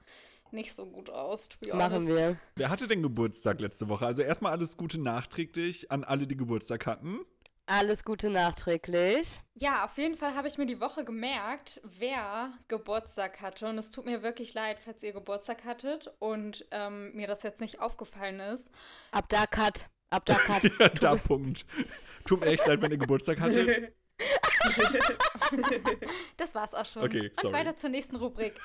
E: nicht so gut aus. To be
C: Machen wir.
D: Wer hatte denn Geburtstag letzte Woche? Also erstmal alles Gute nachträglich an alle, die Geburtstag hatten.
C: Alles Gute nachträglich.
E: Ja, auf jeden Fall habe ich mir die Woche gemerkt, wer Geburtstag hatte. Und es tut mir wirklich leid, falls ihr Geburtstag hattet und ähm, mir das jetzt nicht aufgefallen ist.
C: Ab da Cut. Ab da Cut. (laughs)
D: Ja, da Punkt. Tut mir echt leid, wenn ihr Geburtstag hattet. (laughs)
E: Das war's auch schon.
D: Okay,
E: Und
D: sorry.
E: weiter zur nächsten Rubrik.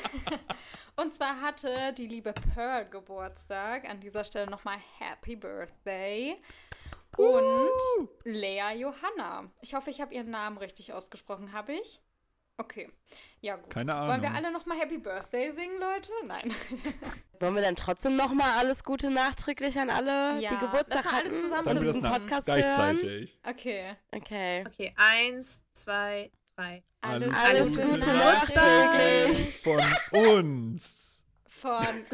E: (laughs) Und zwar hatte die liebe Pearl Geburtstag. An dieser Stelle nochmal Happy Birthday. Und Lea Johanna. Ich hoffe, ich habe ihren Namen richtig ausgesprochen. Habe ich? Okay. Ja, gut.
D: Keine
E: Wollen wir
D: Ahnung.
E: alle nochmal Happy Birthday singen, Leute? Nein. (laughs)
C: Wollen wir dann trotzdem nochmal alles Gute nachträglich an alle,
E: Ja,
C: die Geburtstag
E: mal alle
C: hatten,
E: zusammen
C: diesem
D: nach
C: Podcast hören?
D: gleichzeitig?
E: Okay.
C: Okay.
B: Okay, eins, zwei, drei.
D: Alles
C: Alles
D: Gute
C: Gute nachträglich.
D: Von uns.
E: Von (laughs)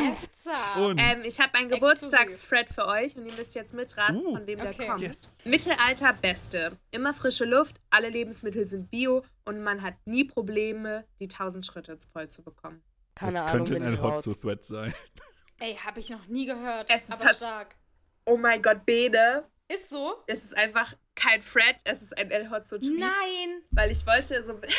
C: Uns.
D: Uns.
B: Ähm, ich habe einen Geburtstagsfred für euch und ihr müsst jetzt mitraten,
D: Uh,
B: von wem
E: okay.
B: der kommt.
D: Yes.
B: Mittelalter Beste. Immer frische Luft, alle Lebensmittel sind bio und man hat nie Probleme, die 1000 Schritte voll zu bekommen.
C: Keine
D: das
C: Ahnung,
D: könnte ein
C: ich raus.
D: Hotzo-Thread sein.
E: Ey, habe ich noch nie gehört.
B: Es ist
E: aber stark.
B: Oh mein Gott, Bene.
E: Ist so?
B: Es ist einfach kein Fred, es ist ein El Hotzo Tweet.
E: Nein.
B: Weil ich wollte so. (laughs)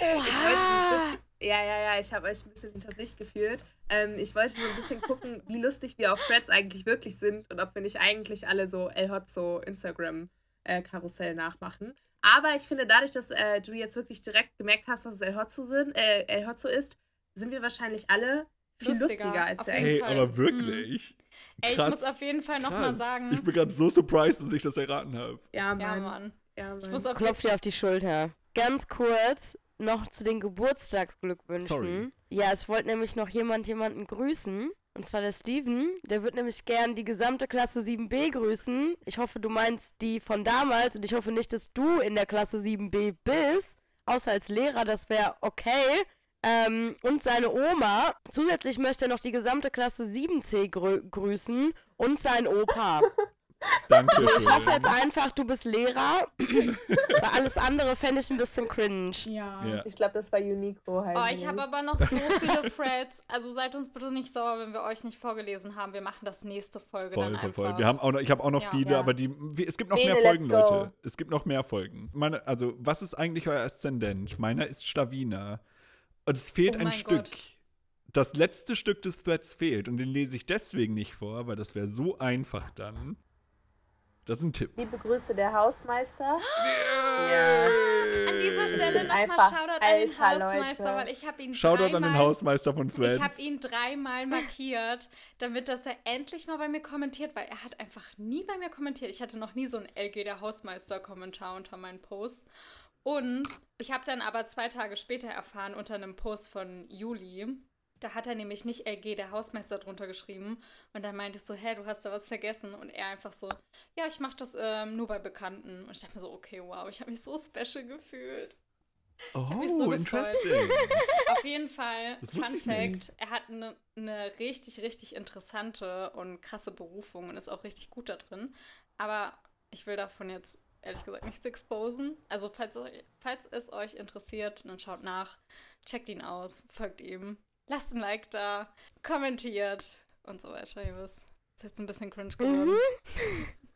B: Ich wollte so ein bisschen, ja, ja, ja, ich habe euch ein bisschen hinters Licht geführt. Ähm, ich wollte so ein bisschen gucken, (laughs) wie lustig wir auf Threads eigentlich wirklich sind und ob wir nicht eigentlich alle so El Hotzo Instagram-Karussell nachmachen. Aber ich finde, dadurch, dass äh, du jetzt wirklich direkt gemerkt hast, dass es El Hotzo, sind, äh, El Hotzo ist, sind wir wahrscheinlich alle viel
E: Lustiger,
B: lustiger, als
E: auf
B: wir
E: jeden
B: eigentlich
D: Hey, aber wirklich?
E: Ey, ich muss auf jeden Fall nochmal sagen.
D: Ich bin gerade so surprised, dass ich das erraten habe.
B: Ja, Mann.
E: ja, Mann.
B: Ja,
E: Ich
B: Mann.
E: muss auf
C: Klopf dir auf die Schulter. Ganz kurz noch zu den Geburtstagsglückwünschen.
D: Sorry.
C: Ja, es wollte nämlich noch jemand jemanden grüßen. Und zwar der Steven. Der wird nämlich gern die gesamte Klasse 7b grüßen. Ich hoffe, du meinst die von damals und ich hoffe nicht, dass du in der Klasse 7b bist. Außer als Lehrer, das wäre okay. Ähm, und seine Oma. Zusätzlich möchte er noch die gesamte Klasse 7c grü grüßen und sein Opa. (laughs)
D: Danke.
C: So, ich hoffe jetzt einfach, du bist Lehrer. Weil alles andere fände ich ein bisschen cringe.
E: Ja.
D: Ja.
B: Ich glaube, das war Unico halt.
E: Oh, ich habe aber noch so viele Threads. Also seid uns bitte nicht sauer, wenn wir euch nicht vorgelesen haben. Wir machen das nächste Folge
D: Voll,
E: dann
D: voll,
E: einfach.
D: voll. Wir haben auch noch, ich habe auch noch
E: Ja.
D: viele,
B: Ja.
D: aber die, wie- es gibt noch
B: Bene,
D: mehr Folgen. Leute. Es gibt noch mehr Folgen. Meine, also, was ist eigentlich euer Aszendent? Meiner ist Schlawiner. Und es fehlt
E: Oh
D: ein Stück.
E: Gott.
D: Das letzte Stück des Threads fehlt und den lese ich deswegen nicht vor, weil das wäre so einfach dann. Das ist ein Tipp.
B: Liebe Grüße, der Hausmeister.
E: An dieser Stelle nochmal Shoutout an den
B: alter,
E: Hausmeister,
B: Leute.
E: weil ich habe ihn
D: Shoutout
E: dreimal,
D: an den Hausmeister von Threads.
E: Ich habe ihn dreimal markiert, damit dass er endlich mal bei mir kommentiert, weil er hat einfach nie bei mir kommentiert. Ich hatte noch nie so einen LG der Hausmeister Kommentar unter meinen Posts. Und ich habe dann aber zwei Tage später erfahren unter einem Post von Juli, da hat er nämlich nicht LG, der Hausmeister, drunter geschrieben. Und dann meinte ich so, hä, du hast da was vergessen. Und er einfach so, ja, ich mache das ähm, nur bei Bekannten. Und ich dachte mir so, okay, wow, ich habe mich so special gefühlt.
D: Oh, so interesting. (laughs)
E: Auf jeden Fall, Fun Fact, er hat eine ne richtig, richtig interessante und krasse Berufung und ist auch richtig gut da drin. Aber ich will davon jetzt ehrlich gesagt nichts exposen. Also falls, falls es euch interessiert, dann schaut nach, checkt ihn aus, folgt ihm lasst ein Like da, kommentiert und so weiter. Ihr wisst, ist jetzt ein bisschen cringe geworden. (laughs)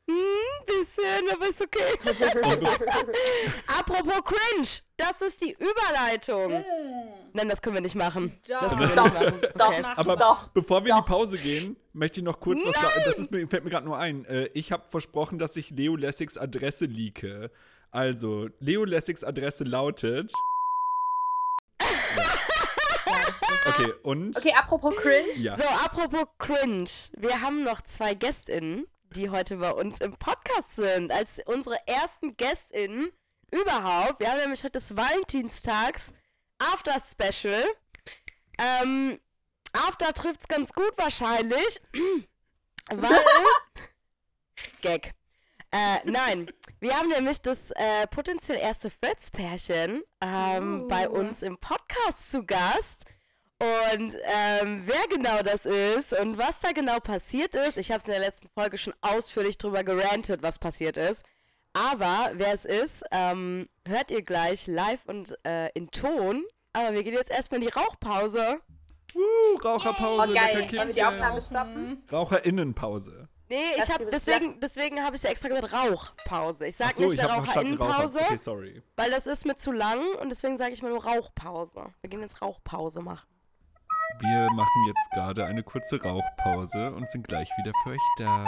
E: Mhm.
C: Ein bisschen, aber ist okay. (laughs) Apropos cringe, das ist die Überleitung. Mm. Nein, das können wir nicht machen.
B: Doch,
C: das
B: können wir doch, nicht machen. doch, okay.
D: aber
B: doch,
D: bevor wir doch. in die Pause gehen, möchte ich noch kurz Nein. was Das ist, fällt mir gerade nur ein. Äh, ich habe versprochen, dass ich Leo Lessigs Adresse leake. Also, Leo Lessigs Adresse lautet. Okay, und?
B: Okay, apropos cringe.
C: Ja. So, apropos cringe. Wir haben noch zwei GästInnen, die heute bei uns im Podcast sind. Als unsere ersten GästInnen überhaupt. Wir haben nämlich heute des Valentinstags After Special. Ähm, After trifft's ganz gut wahrscheinlich. (clears throat) weil. (laughs) Gag. Äh, nein, wir haben nämlich das äh, potenziell erste Fritz-Pärchen ähm, bei uns im Podcast zu Gast. Und ähm, wer genau das ist und was da genau passiert ist, ich habe es in der letzten Folge schon ausführlich drüber gerantet, was passiert ist. Aber wer es ist, ähm, hört ihr gleich live und äh, in Ton. Aber wir gehen jetzt erstmal in die Rauchpause.
D: Uh, Raucherpause.
B: Oh, geil. Wollen wir die Aufnahme stoppen?
D: Raucherinnenpause.
C: Nee, ich hab, deswegen, deswegen habe ich ja extra gesagt Rauchpause. Ich sage so, nicht mehr Raucherinnenpause, okay, sorry. weil das ist mir zu lang und deswegen sage ich mal nur Rauchpause. Wir gehen jetzt Rauchpause machen.
D: Wir machen jetzt gerade eine kurze Rauchpause und sind gleich wieder für euch da.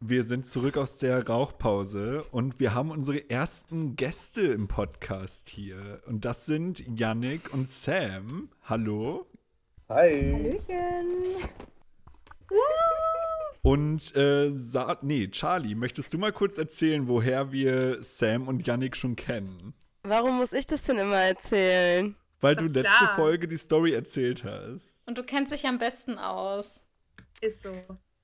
D: Wir sind zurück aus der Rauchpause und wir haben unsere ersten Gäste im Podcast hier. Und das sind Yannick und Sam. Hallo.
F: Hi.
B: Hallöchen.
D: Und äh, Sa nee, Charlie, möchtest du mal kurz erzählen, woher wir Sam und Yannick schon kennen?
C: Warum muss ich das denn immer erzählen?
D: Weil du letzte klar. Folge die Story erzählt hast.
E: Und du kennst dich am besten aus.
B: Ist so.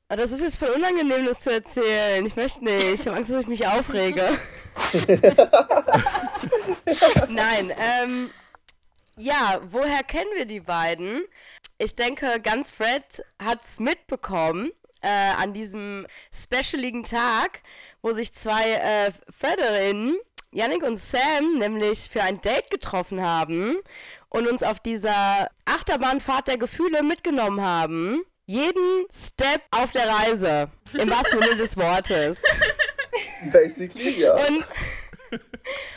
C: Aber das ist jetzt voll unangenehm, das zu erzählen. Ich möchte nicht. Ich habe Angst, dass ich mich aufrege. (laughs) Nein, ähm, ja, woher kennen wir die beiden? Ich denke, ganz Fred hat es mitbekommen äh, an diesem specialigen Tag, wo sich zwei äh, Frederinnen Yannick und Sam nämlich für ein Date getroffen haben und uns auf dieser Achterbahnfahrt der Gefühle mitgenommen haben. Jeden Step auf der Reise. Im wahrsten Sinne des Wortes. (laughs)
F: Basically, ja.
C: Und,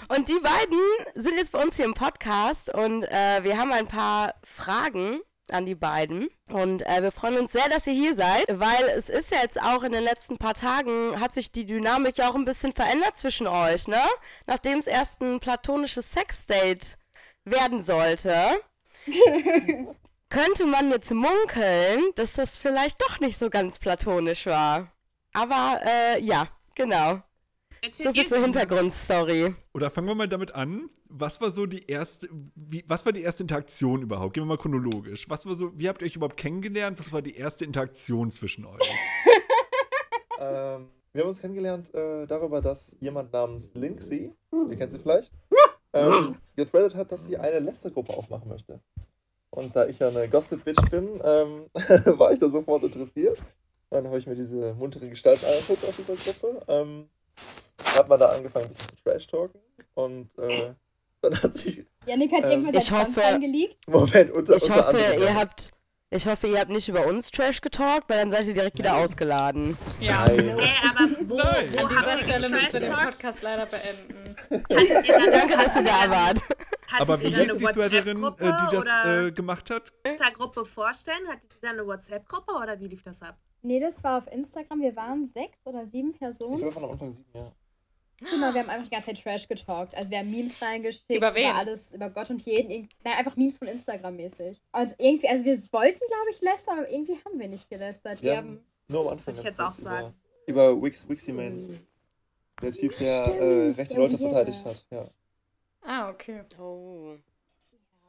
C: und die beiden sind jetzt bei uns hier im Podcast und äh, wir haben ein paar Fragen an die beiden. Und äh, wir freuen uns sehr, dass ihr hier seid, weil es ist ja jetzt auch in den letzten paar Tagen, hat sich die Dynamik ja auch ein bisschen verändert zwischen euch, ne? Nachdem es erst ein platonisches Sexdate werden sollte, (laughs) könnte man jetzt munkeln, dass das vielleicht doch nicht so ganz platonisch war. Aber äh, ja, genau. So viel zur Hintergrundstory.
D: Oder fangen wir mal damit an. Was war so die erste, wie, was war die erste Interaktion überhaupt? Gehen wir mal chronologisch. Was war so, wie habt ihr euch überhaupt kennengelernt? Was war die erste Interaktion zwischen euch? (laughs)
F: ähm, wir haben uns kennengelernt äh, darüber, dass jemand namens Linksy, ihr kennt sie vielleicht, (laughs) ähm, gethreadet hat, dass sie eine Lester-Gruppe aufmachen möchte. Und da ich ja eine Gossip-Bitch bin, ähm, (laughs) war ich da sofort interessiert. Dann habe ich mir diese muntere Gestalt angeguckt auf dieser Gruppe. Ähm, hat man da angefangen, ein bisschen zu trash-talken. Und äh, dann hat sich.
B: Janik hat äh, irgendwann
C: ich hoffe,
B: angelegt.
F: Moment, unter,
C: ich
F: unter
C: hoffe, ihr habt. Ich hoffe, ihr habt nicht über uns Trash getalkt, weil dann seid ihr direkt wieder ausgeladen.
E: Ja.
B: Nein. Hey, aber wo,
E: Nein. wo An dieser Stelle müssen wir den Podcast leider beenden.
C: Danke, dass ihr da wart.
D: aber wie hieß die Threaderin, äh, die das äh, gemacht hat?
B: Insta-Gruppe vorstellen? Hattet ihr da eine WhatsApp-Gruppe oder wie lief das ab?
G: Nee, das war auf Instagram. Wir waren sechs oder sieben Personen.
F: Ich glaube, von Anfang sieben, ja.
G: Genau, wir haben (gasps) einfach die ganze Zeit Trash getalkt. Also wir haben Memes reingeschickt.
E: Über wen?
G: Über alles, über Gott und jeden. Nein, einfach Memes von Instagram mäßig. Und irgendwie, also wir wollten, glaube ich, lästern, aber irgendwie haben wir nicht gelästert. Wir
F: ja, haben, nur am Anfang.
B: Ich jetzt auch sagen.
F: Über, über Wix, Wiximane. Der Typ, der äh, rechte Leute verteidigt hat, ja.
E: Ah, okay.
C: Oh.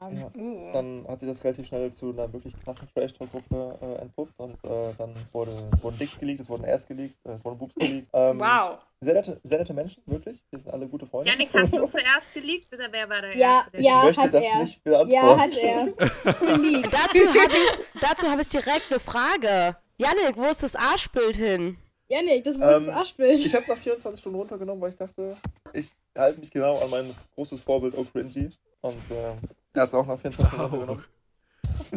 F: Ja. Dann hat sich das relativ schnell zu einer wirklich krassen Trash-Talk-Gruppe äh, entpuppt und äh, dann wurde, es wurden Dicks geleakt, es wurden Ass geleakt, äh, es wurden Boobs geleakt. Ähm,
E: Wow.
F: Sehr nette, sehr nette Menschen, wirklich. Wir sind alle gute Freunde.
B: Janik, hast du zuerst geleakt oder wer war der
G: Ja,
B: Erste?
G: ja.
F: ich möchte
G: hat
F: das
G: er.
F: nicht beantworten.
G: Ja, hat er. (laughs)
C: Dazu habe ich, dazu hab ich direkt eine Frage. Janik, wo ist das Arschbild hin?
G: Janik, das war
F: Ähm,
G: das Arschbild.
F: Ich habe nach 24 Stunden runtergenommen, weil ich dachte, ich halte mich genau an mein großes Vorbild O'Cringy. Und äh, er hat es auch nach 24 Stunden runtergenommen.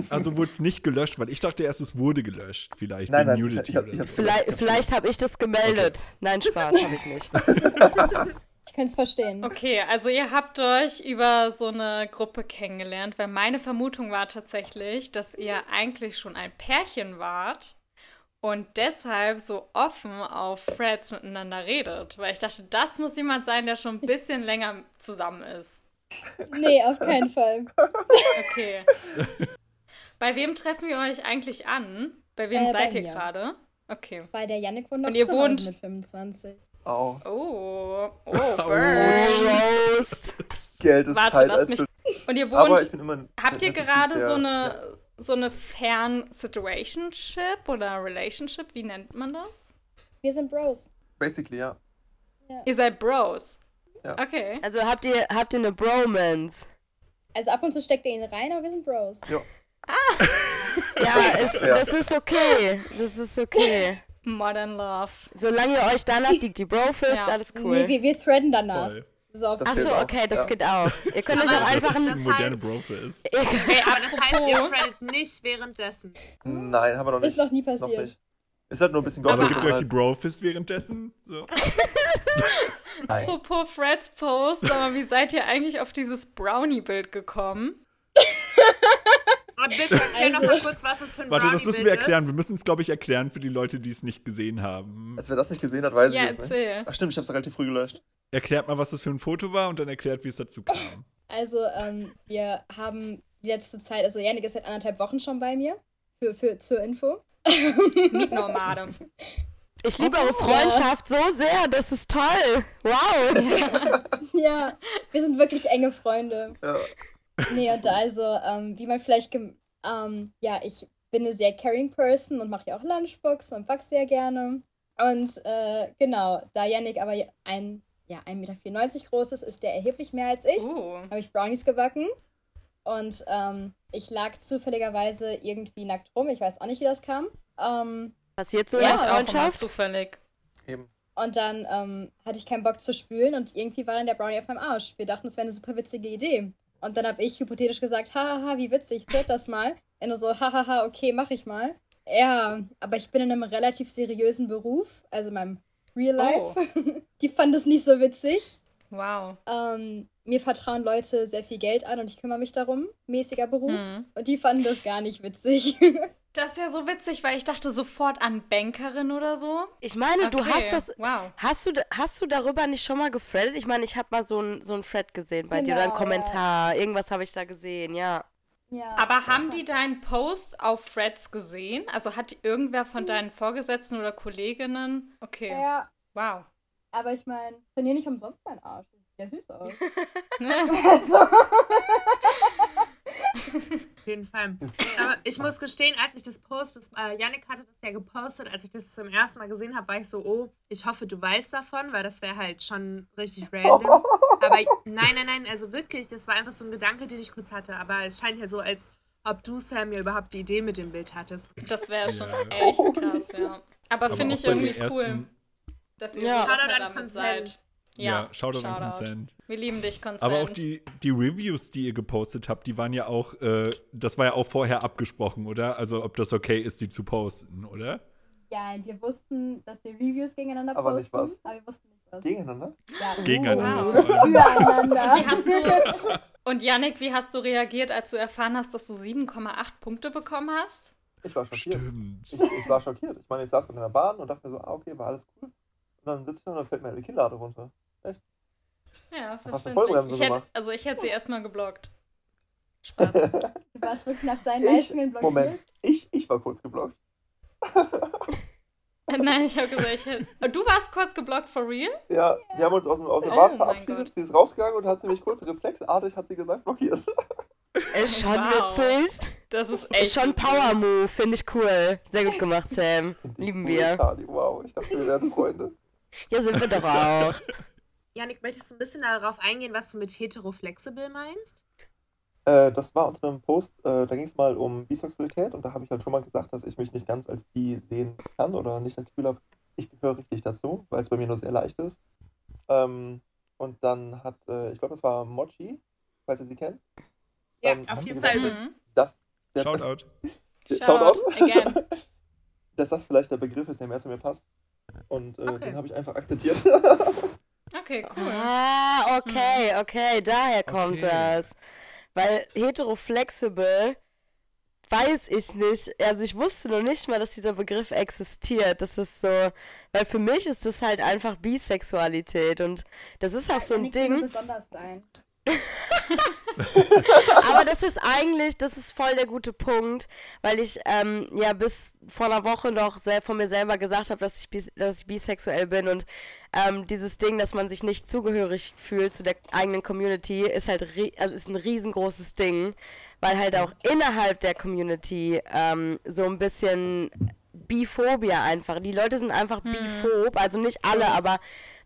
D: Also wurde es nicht gelöscht, weil ich dachte erst, es wurde gelöscht. Vielleicht
F: Nein, nein, ich-
D: Nudity
F: ich ich
D: so.
F: hab's
C: Vielleicht, vielleicht habe ich das gemeldet. Nein, Spaß, habe ich nicht. (laughs)
G: Ich könnte es verstehen.
E: Okay, also ihr habt euch über so eine Gruppe kennengelernt, weil meine Vermutung war tatsächlich, dass ihr eigentlich schon ein Pärchen wart und deshalb so offen auf Threads miteinander redet. Weil ich dachte, das muss jemand sein, der schon ein bisschen länger zusammen ist.
G: Nee, auf keinen Fall.
E: Okay. Bei wem treffen wir euch eigentlich an? Bei wem
G: Äh, bei
E: seid ihr
G: mir.
E: gerade? Okay.
G: Bei der Janik wohnt noch
E: Und ihr
G: zu
E: wohnt-
G: Hause mit 25.
F: Au.
E: Oh, oh, Burn.
C: Roast.
F: Geld ist
E: Warte,
F: Zeit
E: lass
F: als
E: mich-. Und ihr
F: Aber
E: wohnt
F: ich bin immer ein
E: Habt ihr (laughs) gerade
F: der-
E: so
F: ja.
E: eine so eine Fern-Situationship oder Relationship? Wie nennt man das?
G: Wir sind Bros.
F: Basically, ja.
E: Ihr seid Bros.
F: Ja.
E: Okay.
C: Also habt ihr, habt ihr eine Bromance?
G: Also ab und zu steckt er ihn rein, aber wir sind Bros.
F: Ja.
C: Ja, (laughs) es,
F: Ja.
C: das ist okay. Das ist okay.
E: Modern Love.
C: Solange ihr euch danach die, die Brofist,
E: Ja.
C: alles
G: Nee,
C: cool.
G: wir, wir threaden danach.
D: Voll.
G: So auf
F: Das
C: Ach so, okay, das
F: ja.
C: geht auch. Ihr könnt euch auch einfach
B: das
C: ein...
B: ist-
D: Die moderne
B: heißt-
D: Brofe ist.
B: Okay, aber das heißt, ihr threadet nicht währenddessen.
F: Nein, haben wir noch nicht.
G: Ist noch nie
F: Noch
G: passiert.
F: nicht. Ist halt nur ein bisschen
D: Aber
F: Goblin.
D: gibt ihr euch die Brofist währenddessen? So. (laughs)
E: Apropos Freds Post, aber wie seid ihr eigentlich auf dieses Brownie-Bild gekommen?
B: Aber bitte erklär noch
G: Also-
B: mal kurz, was das für ein
D: Warte, das müssen wir erklären.
B: ist.
D: Wir müssen es, glaube ich, erklären für die Leute, die es nicht gesehen haben.
F: Als wer das nicht gesehen hat, weiß
E: Ja,
F: ich es nicht.
E: erzähl.
F: Ach stimmt, ich hab's relativ früh gelöscht.
D: Erklärt mal, was das für ein Foto war und dann erklärt, wie es dazu kam.
G: Also, ähm, wir haben die letzte Zeit, also Janik ist seit anderthalb Wochen schon bei mir. Für, für, zur Info.
E: Mietnomade.
C: Ich liebe eure Freundschaft so sehr, das ist toll. Wow.
G: Ja, wir sind wirklich enge Freunde.
F: Ja.
G: Nee, und also, ähm, wie man vielleicht, ähm, ja, ich bin eine sehr caring Person und mache ja auch Lunchbox und back sehr gerne. Und äh, genau, da Yannick aber ein, ja, 1,94 Meter groß ist, ist der erheblich mehr als ich.
E: Uh.
G: Habe ich Brownies gebacken. Und ähm, ich lag zufälligerweise irgendwie nackt rum. Ich weiß auch nicht, wie das kam. Ähm,
C: Passiert so
G: Ja,
C: in der Freundschaft?
E: zufällig.
F: Eben.
G: Und dann ähm, hatte ich keinen Bock zu spülen und irgendwie war dann der Brownie auf meinem Arsch. Wir dachten, es wäre eine super witzige Idee. Und dann habe ich hypothetisch gesagt, hahaha, wie witzig, thread das mal. Er nur so, hahaha, okay, mach ich mal. Ja, aber ich bin in einem relativ seriösen Beruf, also meinem Real
E: Oh.
G: Life. (laughs) Die fanden es nicht so witzig.
E: Wow.
G: Ähm, mir vertrauen Leute sehr viel Geld an und ich kümmere mich darum. Mäßiger Beruf.
E: Hm.
G: Und die fanden das gar nicht witzig. (laughs)
E: Das ist ja so witzig, weil ich dachte sofort an Bankerin oder so.
C: Ich meine, du
E: Okay,
C: hast das...
E: Wow.
C: Hast du, hast du darüber nicht schon mal gefreddet? Ich meine, ich habe mal so ein, so ein Thread gesehen bei dir oder einen
G: Genau,
C: Kommentar. Irgendwas habe ich da gesehen, ja.
G: ja.
E: Aber haben die deinen Post auf Threads gesehen? Also hat irgendwer von deinen Vorgesetzten oder Kolleginnen? Okay.
G: Ja,
E: Wow.
G: aber ich meine, trainiere nicht umsonst meinen Arsch. Ja süß aus. (laughs) Also.
B: Auf jeden Fall. Aber ich muss gestehen, als ich das Post, das, äh, Yannick hatte das ja gepostet, als ich das zum ersten Mal gesehen habe, war ich so, oh, ich hoffe, du weißt davon, weil das wäre halt schon richtig random. (laughs) Aber nein, nein, nein, also wirklich, das war einfach so ein Gedanke, den ich kurz hatte. Aber es scheint ja so, als ob du, Sam, ja überhaupt die Idee mit dem Bild hattest.
E: Das wäre schon
D: Ja.
E: echt krass, ja. Aber,
D: Aber
E: finde ich irgendwie cool,
D: ersten-
E: dass ihr
C: Ja.
E: so
B: Shoutout an Consent.
E: seid.
D: Ja, Shoutout an Consent.
E: Wir lieben dich, Consent.
D: Aber auch die, die Reviews, die ihr gepostet habt, die waren ja auch, äh, das war ja auch vorher abgesprochen, oder? Also ob das okay ist, die zu posten, oder?
G: Ja, wir wussten, dass wir Reviews gegeneinander
F: Aber nicht
G: posten,
F: was?
G: aber wir wussten nicht was.
F: Gegeneinander?
G: Ja,
D: Gegeneinander
E: wow.
G: Füreinander.
E: Wie hast du, und Yannick, wie hast du reagiert, als du erfahren hast, dass du 7,8 Punkte bekommen hast?
F: Ich war schockiert.
D: Stimmt.
F: Ich, ich war schockiert. Ich meine, ich saß gerade in der Bahn und dachte mir so, ah, okay, war alles cool. Und dann sitze ich da und dann fällt mir eine Kinnlade runter.
E: Ja,
F: Hast du
E: verständlich. Ich hätte, also ich hätte sie erstmal geblockt. Spaß. (laughs)
G: Du warst wirklich nach seinen
F: Ich,
G: Leistungen blockiert.
F: Moment, ich, ich war kurz geblockt. (laughs)
E: Nein, ich habe gesagt, ich hätte... Du warst kurz geblockt for real?
F: Ja, wir haben uns aus dem, aus dem
E: Oh
F: Bad
E: mein
F: verabschiedet.
E: Gott.
F: Sie ist rausgegangen und hat ziemlich kurz reflexartig, hat sie gesagt, blockiert.
C: Ist schon
E: Wow.
C: witzig.
E: Das ist
C: Ist
E: echt
C: schon
E: witzig.
C: Power Move, finde ich cool. Sehr gut gemacht, Sam. Lieben
F: Cool,
C: wir.
F: Charlie, wow, ich dachte, wir werden Freunde.
C: Ja, sind wir doch auch. (laughs)
B: Janik, möchtest du ein bisschen darauf eingehen, was du mit hetero-flexible meinst?
F: Äh, das war unter einem Post, äh, da ging es mal um Bisexualität und da habe ich halt schon mal gesagt, dass ich mich nicht ganz als bi sehen kann oder nicht das Gefühl habe, ich gehöre richtig dazu, weil es bei mir nur sehr leicht ist. Ähm, und dann hat, äh, ich glaube, das war Mochi, falls ihr sie kennt.
B: Ja,
F: Ähm,
B: auf jeden Fall.
E: Mhm.
F: dass, der,
D: Shoutout. (laughs)
F: Shoutout.
E: Again. (laughs)
F: dass das vielleicht der Begriff ist, der mehr zu mir passt. Und äh,
B: Okay.
F: den habe ich einfach akzeptiert. (laughs)
E: Okay, cool.
C: Ah, okay, okay, daher kommt
D: Okay.
C: das. Weil heteroflexible weiß ich nicht. Also ich wusste noch nicht mal, dass dieser Begriff existiert. Das ist so, weil für mich ist das halt einfach Bisexualität und das ist auch so ein Ding.
G: besonders sein.
C: Aber das ist eigentlich, das ist voll der gute Punkt, weil ich ähm, ja bis vor einer Woche noch sehr von mir selber gesagt habe, dass ich, dass ich bisexuell bin und ähm, dieses Ding, dass man sich nicht zugehörig fühlt zu der eigenen Community, ist halt also ist ein riesengroßes Ding, weil halt auch innerhalb der Community ähm, so ein bisschen Biphobia einfach. Die Leute sind einfach biphob, also nicht alle, aber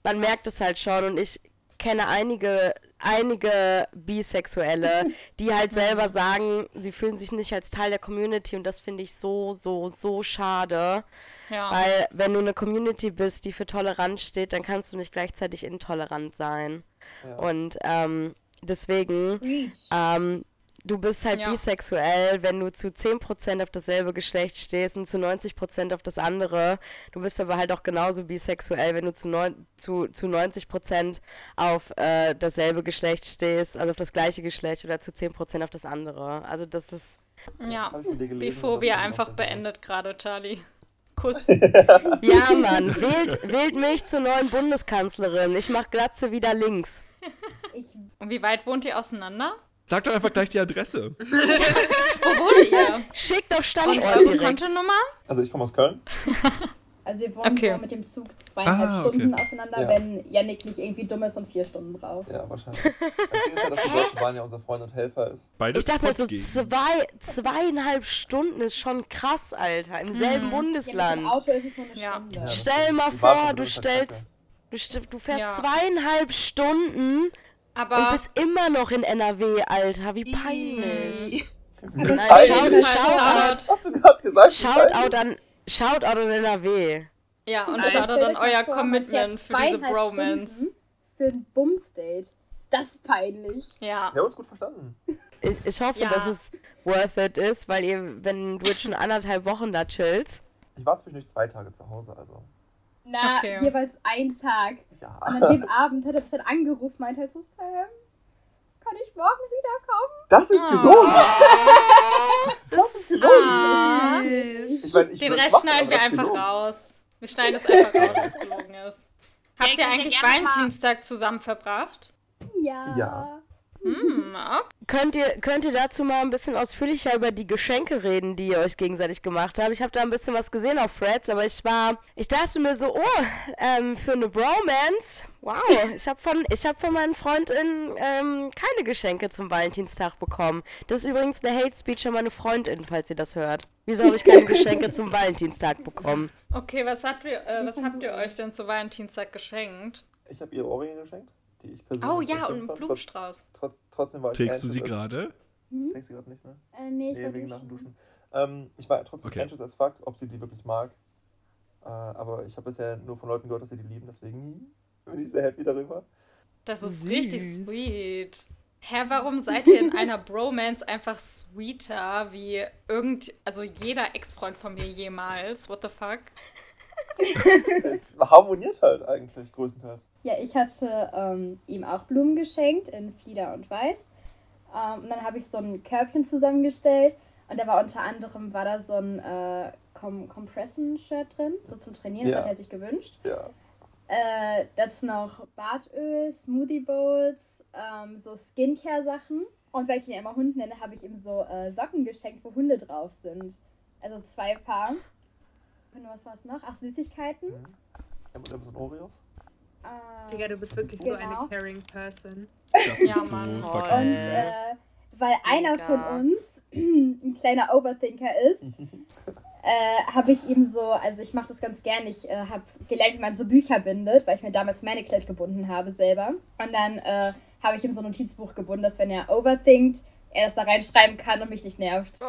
C: man merkt es halt schon und ich kenne einige, einige Bisexuelle, (laughs) die halt selber sagen, sie fühlen sich nicht als Teil der Community und das finde ich so, so, so schade.
E: Ja.
C: Weil wenn du eine Community bist, die für Toleranz steht, dann kannst du nicht gleichzeitig intolerant sein.
F: Ja.
C: Und ähm, deswegen, ähm, du bist halt
E: Ja.
C: bisexuell, wenn du zu 10% auf dasselbe Geschlecht stehst und zu 90% auf das andere. Du bist aber halt auch genauso bisexuell, wenn du zu, neun, zu, zu 90% auf äh, dasselbe Geschlecht stehst, also auf das gleiche Geschlecht oder zu 10% auf das andere. Also das ist...
E: ja.
F: Gelesen, dass du
E: einfach beendet gerade, Charlie. (laughs) Kuss.
C: Ja, Mann, wählt, wählt mich zur neuen Bundeskanzlerin. Ich mach Glatze wieder links.
G: Ich,
E: Und wie weit wohnt ihr auseinander?
D: Sag doch einfach gleich die Adresse. (laughs)
E: Wo wohnt ihr?
C: Schick doch
E: Und
C: Standort
E: eure
C: direkt.
E: Kontonummer?
F: Also ich komme aus Köln. (laughs)
G: also wir wohnen
E: Okay.
G: so mit dem Zug zweieinhalb
D: Ah, okay.
G: Stunden auseinander,
F: Ja.
G: wenn Yannick nicht irgendwie dumm ist und vier Stunden braucht.
F: Ja, wahrscheinlich. Das Ding ist ja, dass die Deutsche (laughs) Bahn ja unser Freund und Helfer ist.
D: Beides
C: Ich dachte mir so, zwei, zweieinhalb Stunden ist schon krass, Alter. Im selben
G: Ja, mit dem
C: Bundesland.
G: Auto ist es nur eine
E: Ja.
G: Stunde.
F: Ja, das
C: Stell mal
F: die
C: vor, du stellst, du, st- du fährst
E: Ja.
C: zweieinhalb Stunden und
E: Aber
C: bist immer noch in NRW, Alter. Wie peinlich. Nein. Shoutout,
E: Shoutout.
C: Shoutout,
F: Hast du gerade gesagt?
C: Shoutout an, Shoutout an NRW.
E: ja, und
G: dir mal
E: euer Commitment für diese Bromance.
G: Stunden Für ein Bumsdate. Das ist peinlich.
E: Ja.
F: Wir haben uns gut verstanden.
C: Ich, ich hoffe,
E: Ja.
C: dass es worth it ist, weil ihr, wenn du jetzt schon anderthalb Wochen da chillst.
F: Ich war zwischendurch zwei Tage zu Hause, also.
G: Na,
E: Okay.
G: jeweils einen Tag.
F: Ja.
G: Und an dem Abend hat er mich dann angerufen, meint halt so, Sam, kann ich morgen wiederkommen?
F: Das ist
E: Ah.
F: gelogen!
C: Das ist
E: Ah.
C: süß.
F: Ich mein, ich
E: Den Rest schneiden wir
F: das ist
E: einfach
F: gelogen.
E: raus. Wir schneiden es einfach raus, dass es gelogen ist. (laughs) Habt
B: ihr
E: eigentlich Valentinstag zusammen verbracht?
G: Ja.
F: Ja.
E: Hm, okay.
C: Könnt ihr, könnt ihr dazu mal ein bisschen ausführlicher über die Geschenke reden, die ihr euch gegenseitig gemacht habt? Ich habe da ein bisschen was gesehen auf Threads, aber ich war, ich dachte mir so, oh, ähm, für eine Bromance, wow, ich habe von, ich habe von meinen Freundinnen ähm, keine Geschenke zum Valentinstag bekommen. Das ist übrigens eine Hate Speech an meine Freundin, falls ihr das hört. Wieso habe ich keine Geschenke zum Valentinstag bekommen?
E: Okay, was, habt ihr, äh, was habt ihr euch denn zu Valentinstag geschenkt?
F: Ich habe ihr Ohrringe geschenkt, die ich persönlich.
E: Oh ja, und einen. Blumenstrauß.
F: Trotz, trotzdem war ich
D: Trägst du sie gerade?
F: Trägst du gerade nicht, ne?
G: Äh, nee, ich
F: Nee,
G: war
F: wegen nach
G: duschen.
F: dem Duschen. Ähm, ich war trotzdem
D: Okay.
F: anxious as fuck, ob sie die wirklich mag. Äh, aber ich habe bisher nur von Leuten gehört, dass sie die lieben, deswegen bin ich sehr happy darüber.
E: Das ist
C: Süß.
E: richtig sweet. Hä, warum seid ihr in (laughs) einer Bromance einfach sweeter wie irgend, also jeder Ex-Freund von mir jemals? What the fuck?
F: Es harmoniert halt eigentlich größtenteils.
G: Ja, ich hatte ähm, ihm auch Blumen geschenkt in Flieder und Weiß. Ähm, und dann habe ich so ein Körbchen zusammengestellt. Und da war unter anderem war da so ein äh, Com Compression-Shirt drin, so zum Trainieren, das
F: Ja.
G: hat er sich gewünscht.
F: Ja.
G: Äh, dazu noch Bartöl, Smoothie Bowls, ähm, so Skincare-Sachen. Und weil ich ihn ja immer Hund nenne, habe ich ihm so äh, Socken geschenkt, wo Hunde drauf sind. Also zwei Paar. Sekunde, was war es noch? Ach, Süßigkeiten.
F: Mhm. M&M's und Oreos.
G: Äh,
B: Digga, du bist wirklich so
G: Genau.
B: eine caring Person.
D: Das ist
E: Ja,
D: so
E: Mann.
G: Und äh, weil einer von uns (clears throat) ein kleiner Overthinker ist, (laughs) äh, habe ich ihm so, also ich mache das ganz gern, ich äh, habe gelernt, wie man so Bücher bindet, weil ich mir damals meine Kleid gebunden habe selber. Und dann äh, habe ich ihm so ein Notizbuch gebunden, dass wenn er overthinkt, er das da reinschreiben kann und mich nicht nervt.
C: Oh.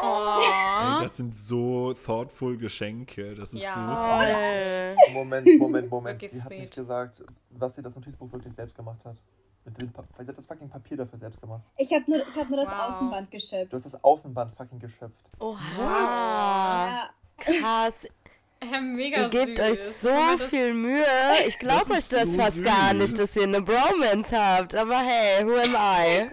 D: Ey, das sind so thoughtful Geschenke. Das ist
E: Ja.
D: so sweet.
C: toll. (laughs)
F: Moment, Moment, Moment. Sie hat nicht gesagt, was sie das Notizbuch wirklich selbst gemacht hat. Mit dem Pa- sie hat das fucking Papier dafür selbst gemacht.
G: Ich habe nur, ich hab nur das
E: Wow.
G: Außenband geschöpft.
F: Du hast das Außenband fucking geschöpft.
C: Oha.
G: Ja, (laughs)
C: Krass. (laughs)
E: Ja, mega
C: Ihr gebt
E: süß.
C: euch so viel Mühe. Ich glaube euch
D: ist
C: das
D: so
C: fast gar
D: süß.
C: nicht, dass ihr eine Bromance habt. Aber hey, who am I?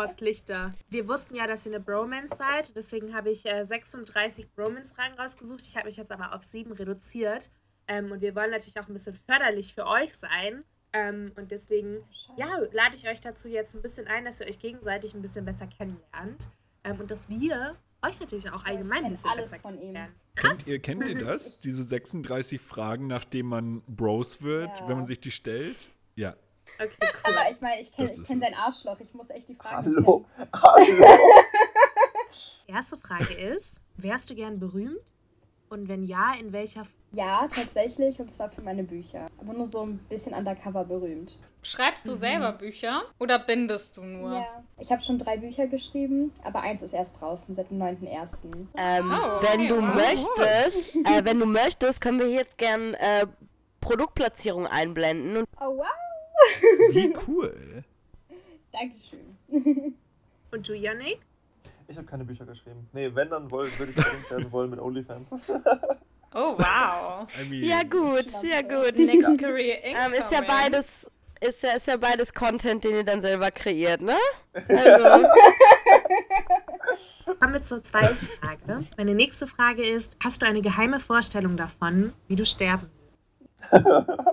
B: Horst Lichter. Wir wussten ja, dass ihr eine Bromance seid, deswegen habe ich äh, 36 Bromance-Fragen rausgesucht. Ich habe mich jetzt aber auf sieben reduziert. Ähm, und wir wollen natürlich auch ein bisschen förderlich für euch sein. Ähm, und deswegen, ja, lade ich euch dazu jetzt ein bisschen ein, dass ihr euch gegenseitig ein bisschen besser kennenlernt. Ähm, und dass wir euch natürlich auch allgemein ein bisschen
G: alles
B: besser
G: von ihm.
B: kennenlernen.
D: Kennt ihr, kennt ihr das? (laughs) Diese 36 Fragen, nachdem man Bros wird,
G: Ja.
D: wenn man sich die stellt? Ja.
B: Okay, cool.
G: aber ich meine, ich kenne kenn sein Arschloch. Ich muss echt die Fragen
F: Hallo? (laughs) Hallo? (laughs)
B: Die erste Frage ist, wärst du gern berühmt? Und wenn ja, in welcher
G: Ja, tatsächlich. Und zwar für meine Bücher. Aber nur so ein bisschen undercover berühmt.
E: Schreibst du selber Bücher oder bindest du nur?
G: Ja. Ich habe schon drei Bücher geschrieben, aber eins ist erst draußen, seit dem 9.1.
C: Ähm,
E: Oh, okay,
C: wenn du
E: wow.
C: möchtest, (laughs) äh, wenn du möchtest, können wir hier jetzt gern äh, Produktplatzierung einblenden. Und
G: Oh, wow.
D: Wie cool.
G: Dankeschön.
B: Und du, Yannick?
F: Ich habe keine Bücher geschrieben. Nee, wenn, dann würde ich berühmt werden wollen mit OnlyFans. (laughs)
E: Oh, wow.
D: I mean,
C: ja gut, ja gut.
E: Next Career
C: Ähm, ist ja beides, ist ja, ist ja beides Content, den ihr dann selber kreiert, ne? (laughs) Also,
B: Kommen wir zur zweiten Frage. Meine nächste Frage ist, hast du eine geheime Vorstellung davon, wie du sterben willst? (laughs)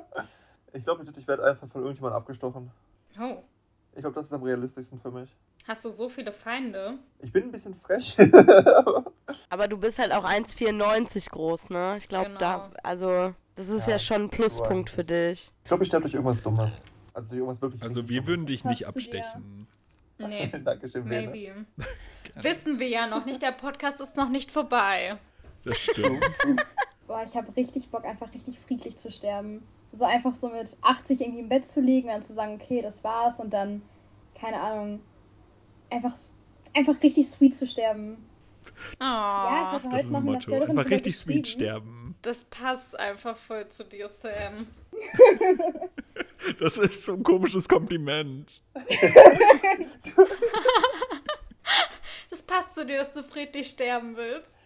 F: Ich glaube, ich werde einfach von irgendjemandem abgestochen.
E: Oh.
F: Ich glaube, das ist am realistischsten für mich.
E: Hast du so viele Feinde?
F: Ich bin ein bisschen frech. (laughs)
C: aber du bist halt auch 1,94 groß, ne? Ich glaube,
E: Genau.
C: da, also, das ist ja,
F: Ja,
C: schon ein Pluspunkt für dich.
F: Ich glaube, ich sterbe durch irgendwas Dummes. Also durch irgendwas wirklich
D: Also wir würden dich nicht abstechen.
E: Nee. (laughs)
F: Dankeschön,
E: maybe. (laughs) Wissen wir ja noch nicht, der Podcast ist noch nicht vorbei.
D: Das stimmt.
G: Boah, ich habe richtig Bock, einfach richtig friedlich zu sterben. So einfach so mit 80 irgendwie im Bett zu liegen und dann zu sagen, okay, das war's und dann, keine Ahnung, einfach, einfach richtig sweet zu sterben.
E: Oh,
G: Ja, ich hatte
D: Das
G: heute
D: ist
G: noch
D: ein Motto. Einfach richtig sweet sterben.
E: das passt einfach voll zu dir, Sam.
D: Das ist so ein komisches Kompliment.
E: Das passt zu dir, dass du friedlich sterben willst.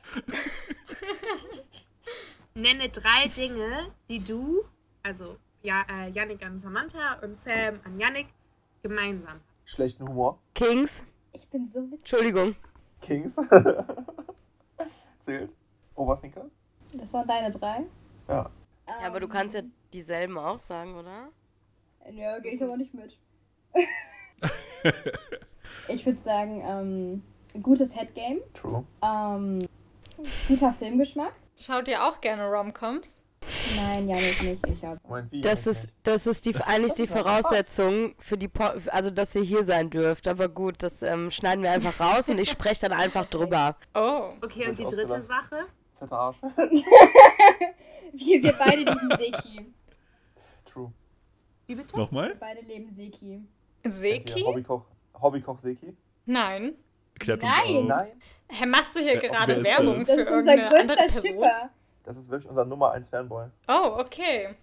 B: Nenne drei Dinge, die du, also ja, äh, Yannick an Samantha und Sam an Yannick, gemeinsam.
F: Schlechten Humor.
C: Kings,
G: Ich bin so witzig.
C: Entschuldigung.
F: Kings. (laughs) Zählt. Overthinker.
G: Das waren deine drei.
F: Ja.
C: Ja, aber du kannst ja dieselben auch sagen, oder?
G: Ja, gehe ich aber nicht mit. (laughs) ich würde sagen, ähm, gutes Headgame,
F: True.
G: ähm, guter Filmgeschmack.
E: Schaut ihr auch gerne Romcoms?
G: Nein, Janik nicht, ich hab.
F: Moment, wie?
C: Das ist, das ist die, eigentlich die Voraussetzung für die, po also dass ihr hier sein dürft. Aber gut, das ähm, schneiden wir einfach raus und ich spreche dann einfach drüber.
E: Oh.
B: Okay, und die dritte. Sache?
F: Fetter Arsch. (laughs)
G: Wir, wir beide lieben (laughs) Seki.
F: True.
B: Wie bitte?
G: Wir
D: Nochmal?
G: beide leben Seki.
E: Seki?
F: Hobbykoch. Hobbykoch Seki.
E: Nein.
D: Klärt
G: Nein.
F: Nein.
E: Hä, machst du hier
D: Wer-
E: gerade Werbung
D: das?
G: Das
E: für
G: ist unser
E: irgendeine andere
G: größter
E: Person?
G: Schipper.
F: Das ist wirklich unser Nummer 1 Fanboy.
E: Oh, okay.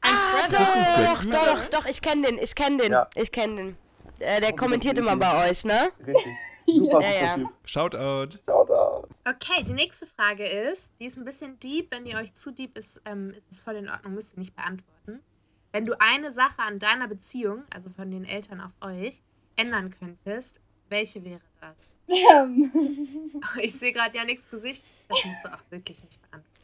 E: Ein
C: Ah, doch,
D: Das ist ein
C: doch, doch, doch, doch, ich kenne den, ich kenne den,
F: Ja.
C: ich kenne den. Äh, der
F: Und
C: kommentiert
F: das
C: immer bei euch, ne?
F: Richtig. (laughs) Super
C: Ja,
F: süßer
C: ja.
F: Typ.
D: Shoutout.
F: Shoutout.
B: Okay, die nächste Frage ist, die ist ein bisschen deep. Wenn ihr euch zu deep ist, ähm, ist es voll in Ordnung, müsst ihr nicht beantworten. Wenn du eine Sache an deiner Beziehung, also von den Eltern auf euch, ändern könntest, welche wäre das?
G: Ähm, (laughs)
B: Ich sehe gerade ja nichts Gesicht. Das musst du auch wirklich nicht beantworten.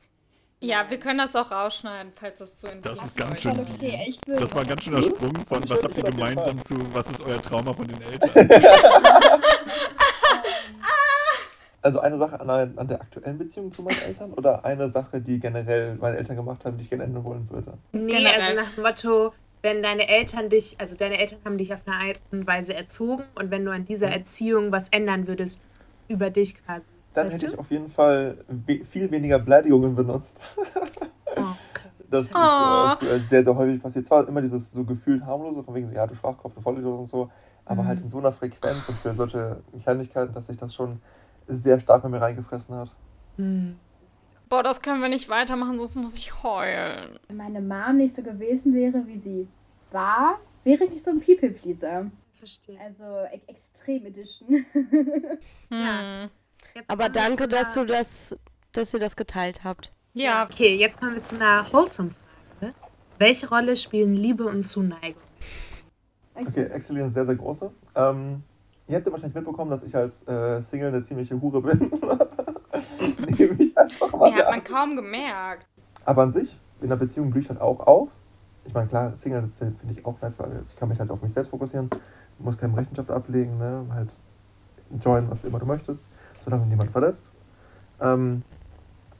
E: Ja, wir können das auch rausschneiden, falls das zu intim
D: Das ist ganz schön
G: okay.
D: Das war ein ganz schöner Sprung von, was habt ihr gemeinsam zu, was ist euer Trauma von den (laughs) Eltern?
F: Also eine Sache an, an, der aktuellen Beziehung zu meinen Eltern oder eine Sache, die generell meine Eltern gemacht haben, die ich gerne ändern wollen würde?
B: Nee, generell. also nach dem Motto, wenn deine Eltern dich, also deine Eltern haben dich auf eine Art und Weise erzogen und wenn du an dieser mhm. Erziehung was ändern würdest, über dich quasi.
F: Dann hätte du? ich auf jeden Fall viel weniger Beleidigungen benutzt. Okay. (laughs) Das ist äh, sehr, sehr häufig passiert. Zwar immer dieses so gefühlt harmlose, von wegen so, ja, du Schwachkopf, du Vollidiot und so, aber mhm. halt in so einer Frequenz und für solche Kleinigkeiten, dass sich das schon sehr stark bei mir reingefressen hat.
E: Mhm. Boah, das können wir nicht weitermachen, sonst muss ich heulen.
G: Wenn meine Mom nicht so gewesen wäre, wie sie war, wäre ich nicht so ein People-Pleaser. Verstehe. Also e Extrem Edition. (laughs)
C: hm. Aber danke, dass du das, dass ihr das geteilt habt.
B: Ja. Okay, jetzt kommen wir zu einer Wholesome-Frage. Welche Rolle spielen Liebe und Zuneigung?
F: Okay, actually eine sehr, sehr große. Ähm, ihr habt ja wahrscheinlich mitbekommen, dass ich als äh, Single eine ziemliche Hure bin. (laughs)
E: Nehme ich einfach mal. Ja, hat man kaum gemerkt.
F: Aber an sich, in der Beziehung blüht halt auch auf. Ich meine, klar, Single finde find ich auch nice, weil ich kann mich halt auf mich selbst fokussieren. Du musst keine Rechenschaft ablegen, ne? Halt enjoyen, was immer du möchtest, solange niemand verletzt. Ähm,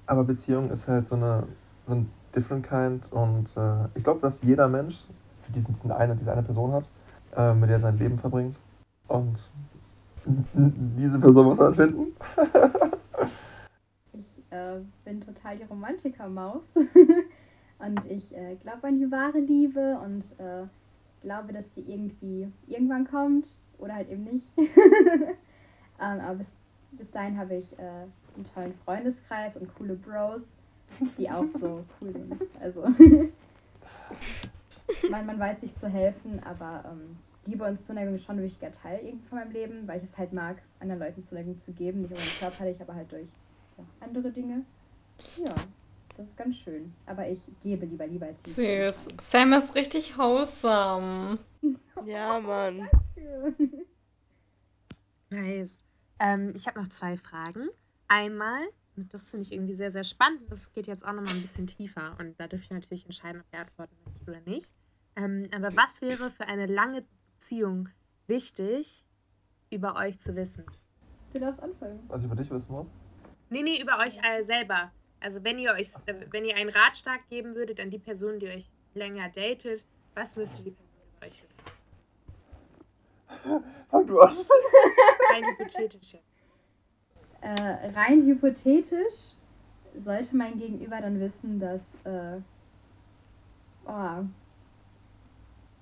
F: aber Beziehung ist halt so eine so ein different kind und äh, ich glaube, dass jeder Mensch für diesen, diesen eine, diese eine Person hat, äh, mit der er sein Leben verbringt. Und diese Person muss man finden. (laughs)
G: ich äh, bin total die Romantiker-Maus. (laughs) und ich äh, glaube an die wahre Liebe und äh, glaube, dass die irgendwie irgendwann kommt oder halt eben nicht. (laughs) ähm, aber bis, bis dahin habe ich äh, einen tollen Freundeskreis und coole Bros, die auch so cool sind. Also (laughs) man, man weiß sich zu helfen, aber ähm, Liebe und Zuneigung ist schon ein wichtiger Teil irgendwie von meinem Leben, weil ich es halt mag, anderen Leuten Zuneigung zu geben. Nicht nur körperlich, aber halt durch ja, andere Dinge. Ja, das ist ganz schön. Aber ich gebe lieber lieber als
E: ich. Süß. Sam ist richtig wholesome.
C: ja, Mann. (laughs)
B: nice. Ähm, ich habe noch zwei Fragen. Einmal, und das finde ich irgendwie sehr, sehr spannend, das geht jetzt auch nochmal ein bisschen tiefer und da dürfte ich natürlich entscheiden, ob ihr antworten möchtet oder nicht. Ähm, aber was wäre für eine lange Beziehung wichtig, über euch zu wissen?
G: Du darfst anfangen.
F: Was ich über dich wissen muss?
B: Nee, nee, über euch äh, selber. Also wenn ihr euch, so. äh, wenn ihr einen Ratschlag geben würdet an die Person, die euch länger datet, was müsste die Person über euch wissen? (laughs)
F: Fang du an.
B: Rein hypothetisch jetzt.
G: Äh, rein hypothetisch sollte mein Gegenüber dann wissen, dass äh, oh,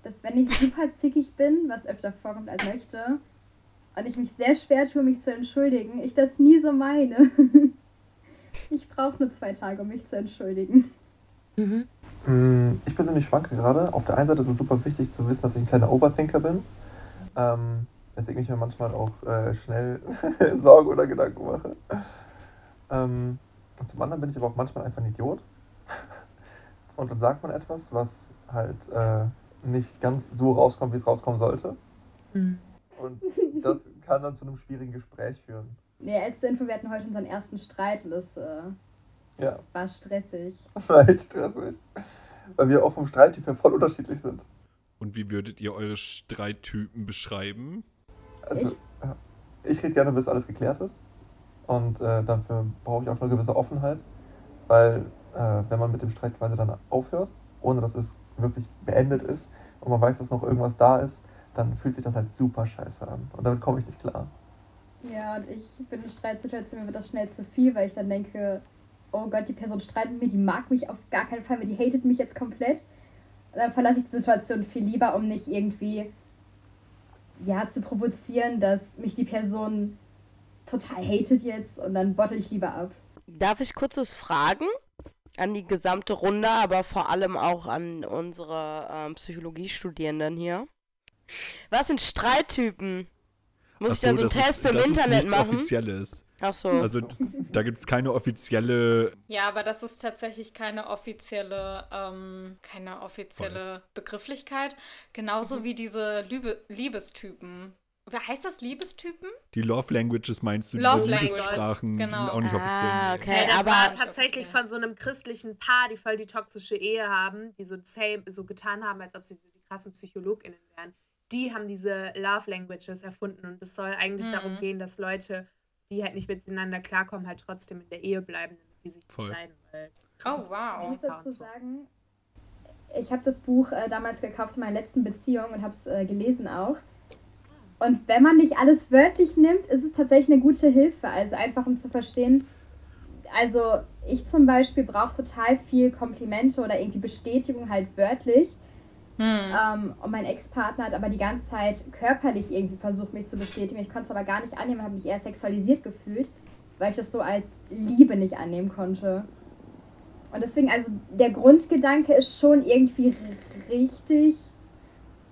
G: dass wenn ich super zickig bin, was öfter vorkommt als möchte, und ich mich sehr schwer tue, mich zu entschuldigen, ich das nie so meine. (laughs) ich brauche nur zwei Tage, um mich zu entschuldigen.
F: Mhm. Mm, ich persönlich schwanke gerade. Auf der einen Seite ist es super wichtig zu wissen, dass ich ein kleiner Overthinker bin. Ähm, weswegen ich mir manchmal auch äh, schnell (laughs) Sorgen oder Gedanken mache. Ähm, und zum anderen bin ich aber auch manchmal einfach ein Idiot. (laughs) Und dann sagt man etwas, was halt äh, nicht ganz so rauskommt, wie es rauskommen sollte. Mhm. Und das kann dann zu einem schwierigen Gespräch führen.
G: Nee, als Info, wir hatten heute unseren ersten Streit und das, äh, ja. das war stressig.
F: Das war echt stressig. Weil wir auch vom Streittyp her voll unterschiedlich sind.
D: Und wie würdet ihr eure Streittypen beschreiben?
F: Also, ich, rede gerne, bis alles geklärt ist. Und äh, dafür brauche ich auch eine gewisse Offenheit. Weil, äh, wenn man mit dem Streit quasi dann aufhört, ohne dass es wirklich beendet ist und man weiß, dass noch irgendwas da ist, dann fühlt sich das halt super scheiße an. Und damit komme ich nicht klar.
G: Ja, und ich bin in Streitsituationen, mir wird das schnell zu viel, weil ich dann denke, oh Gott, die Person streitet mit mir, die mag mich auf gar keinen Fall mehr, die hatet mich jetzt komplett. Dann verlasse ich die Situation viel lieber, um nicht irgendwie ja, zu provozieren, dass mich die Person total hatet jetzt und dann bottle ich lieber ab.
C: Darf ich kurz was fragen? an die gesamte Runde, aber vor allem auch an unsere ähm, Psychologiestudierenden hier. Was sind Streittypen? Muss Ach ich da so einen Test ist, im Internet ist machen?
D: Offizielles.
C: Ach so.
D: Also da gibt es keine offizielle.
E: Ja, aber das ist tatsächlich keine offizielle, ähm, keine offizielle Voll. Begrifflichkeit. Genauso mhm. wie diese Liebe Liebestypen. Heißt das Liebestypen?
D: Die Love Languages meinst du?
E: Love diese Language,
D: Liebessprachen,
E: genau.
D: die sind auch nicht offiziell. Ah,
B: okay. Ja, das aber war tatsächlich okay. von so einem christlichen Paar, die voll die toxische Ehe haben, die so, so getan haben, als ob sie die krassen PsychologInnen wären. Die haben diese Love Languages erfunden und es soll eigentlich mhm. darum gehen, dass Leute die halt nicht miteinander klarkommen, halt trotzdem in der Ehe bleiben, damit die sich
D: Voll.
B: entscheiden. Weil,
E: Oh, wow.
G: Ich muss dazu sagen, ich habe das Buch äh, damals gekauft in meiner letzten Beziehung und habe es äh, gelesen auch. Und wenn man nicht alles wörtlich nimmt, ist es tatsächlich eine gute Hilfe. Also einfach um zu verstehen, also ich zum Beispiel brauche total viel Komplimente oder irgendwie Bestätigung halt wörtlich.
E: Hm.
G: Ähm, und mein Ex-Partner hat aber die ganze Zeit körperlich irgendwie versucht, mich zu bestätigen. Ich konnte es aber gar nicht annehmen, habe mich eher sexualisiert gefühlt, weil ich das so als Liebe nicht annehmen konnte. Und deswegen, also der Grundgedanke ist schon irgendwie richtig,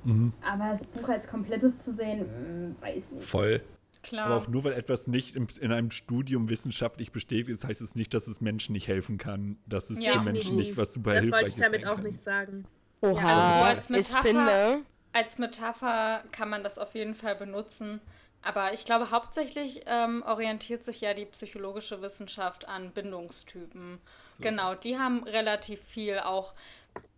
D: Mhm.
G: aber das Buch als komplettes zu sehen, mm, weiß nicht.
D: Voll.
E: Klar.
D: Aber auch nur weil etwas nicht im, in einem Studium wissenschaftlich bestätigt ist, heißt es nicht, dass es Menschen nicht helfen kann, dass es
E: Ja.
D: den Menschen nicht was super
B: das wollte
D: hilfreiches
B: ich damit auch
D: kann.
B: nicht sagen.
C: Oha,
E: also so als
C: ich
E: Metapher-
C: finde,
E: Als Metapher kann man das auf jeden Fall benutzen. Aber ich glaube, hauptsächlich ähm, orientiert sich ja die psychologische Wissenschaft an Bindungstypen. Genau, die haben relativ viel auch.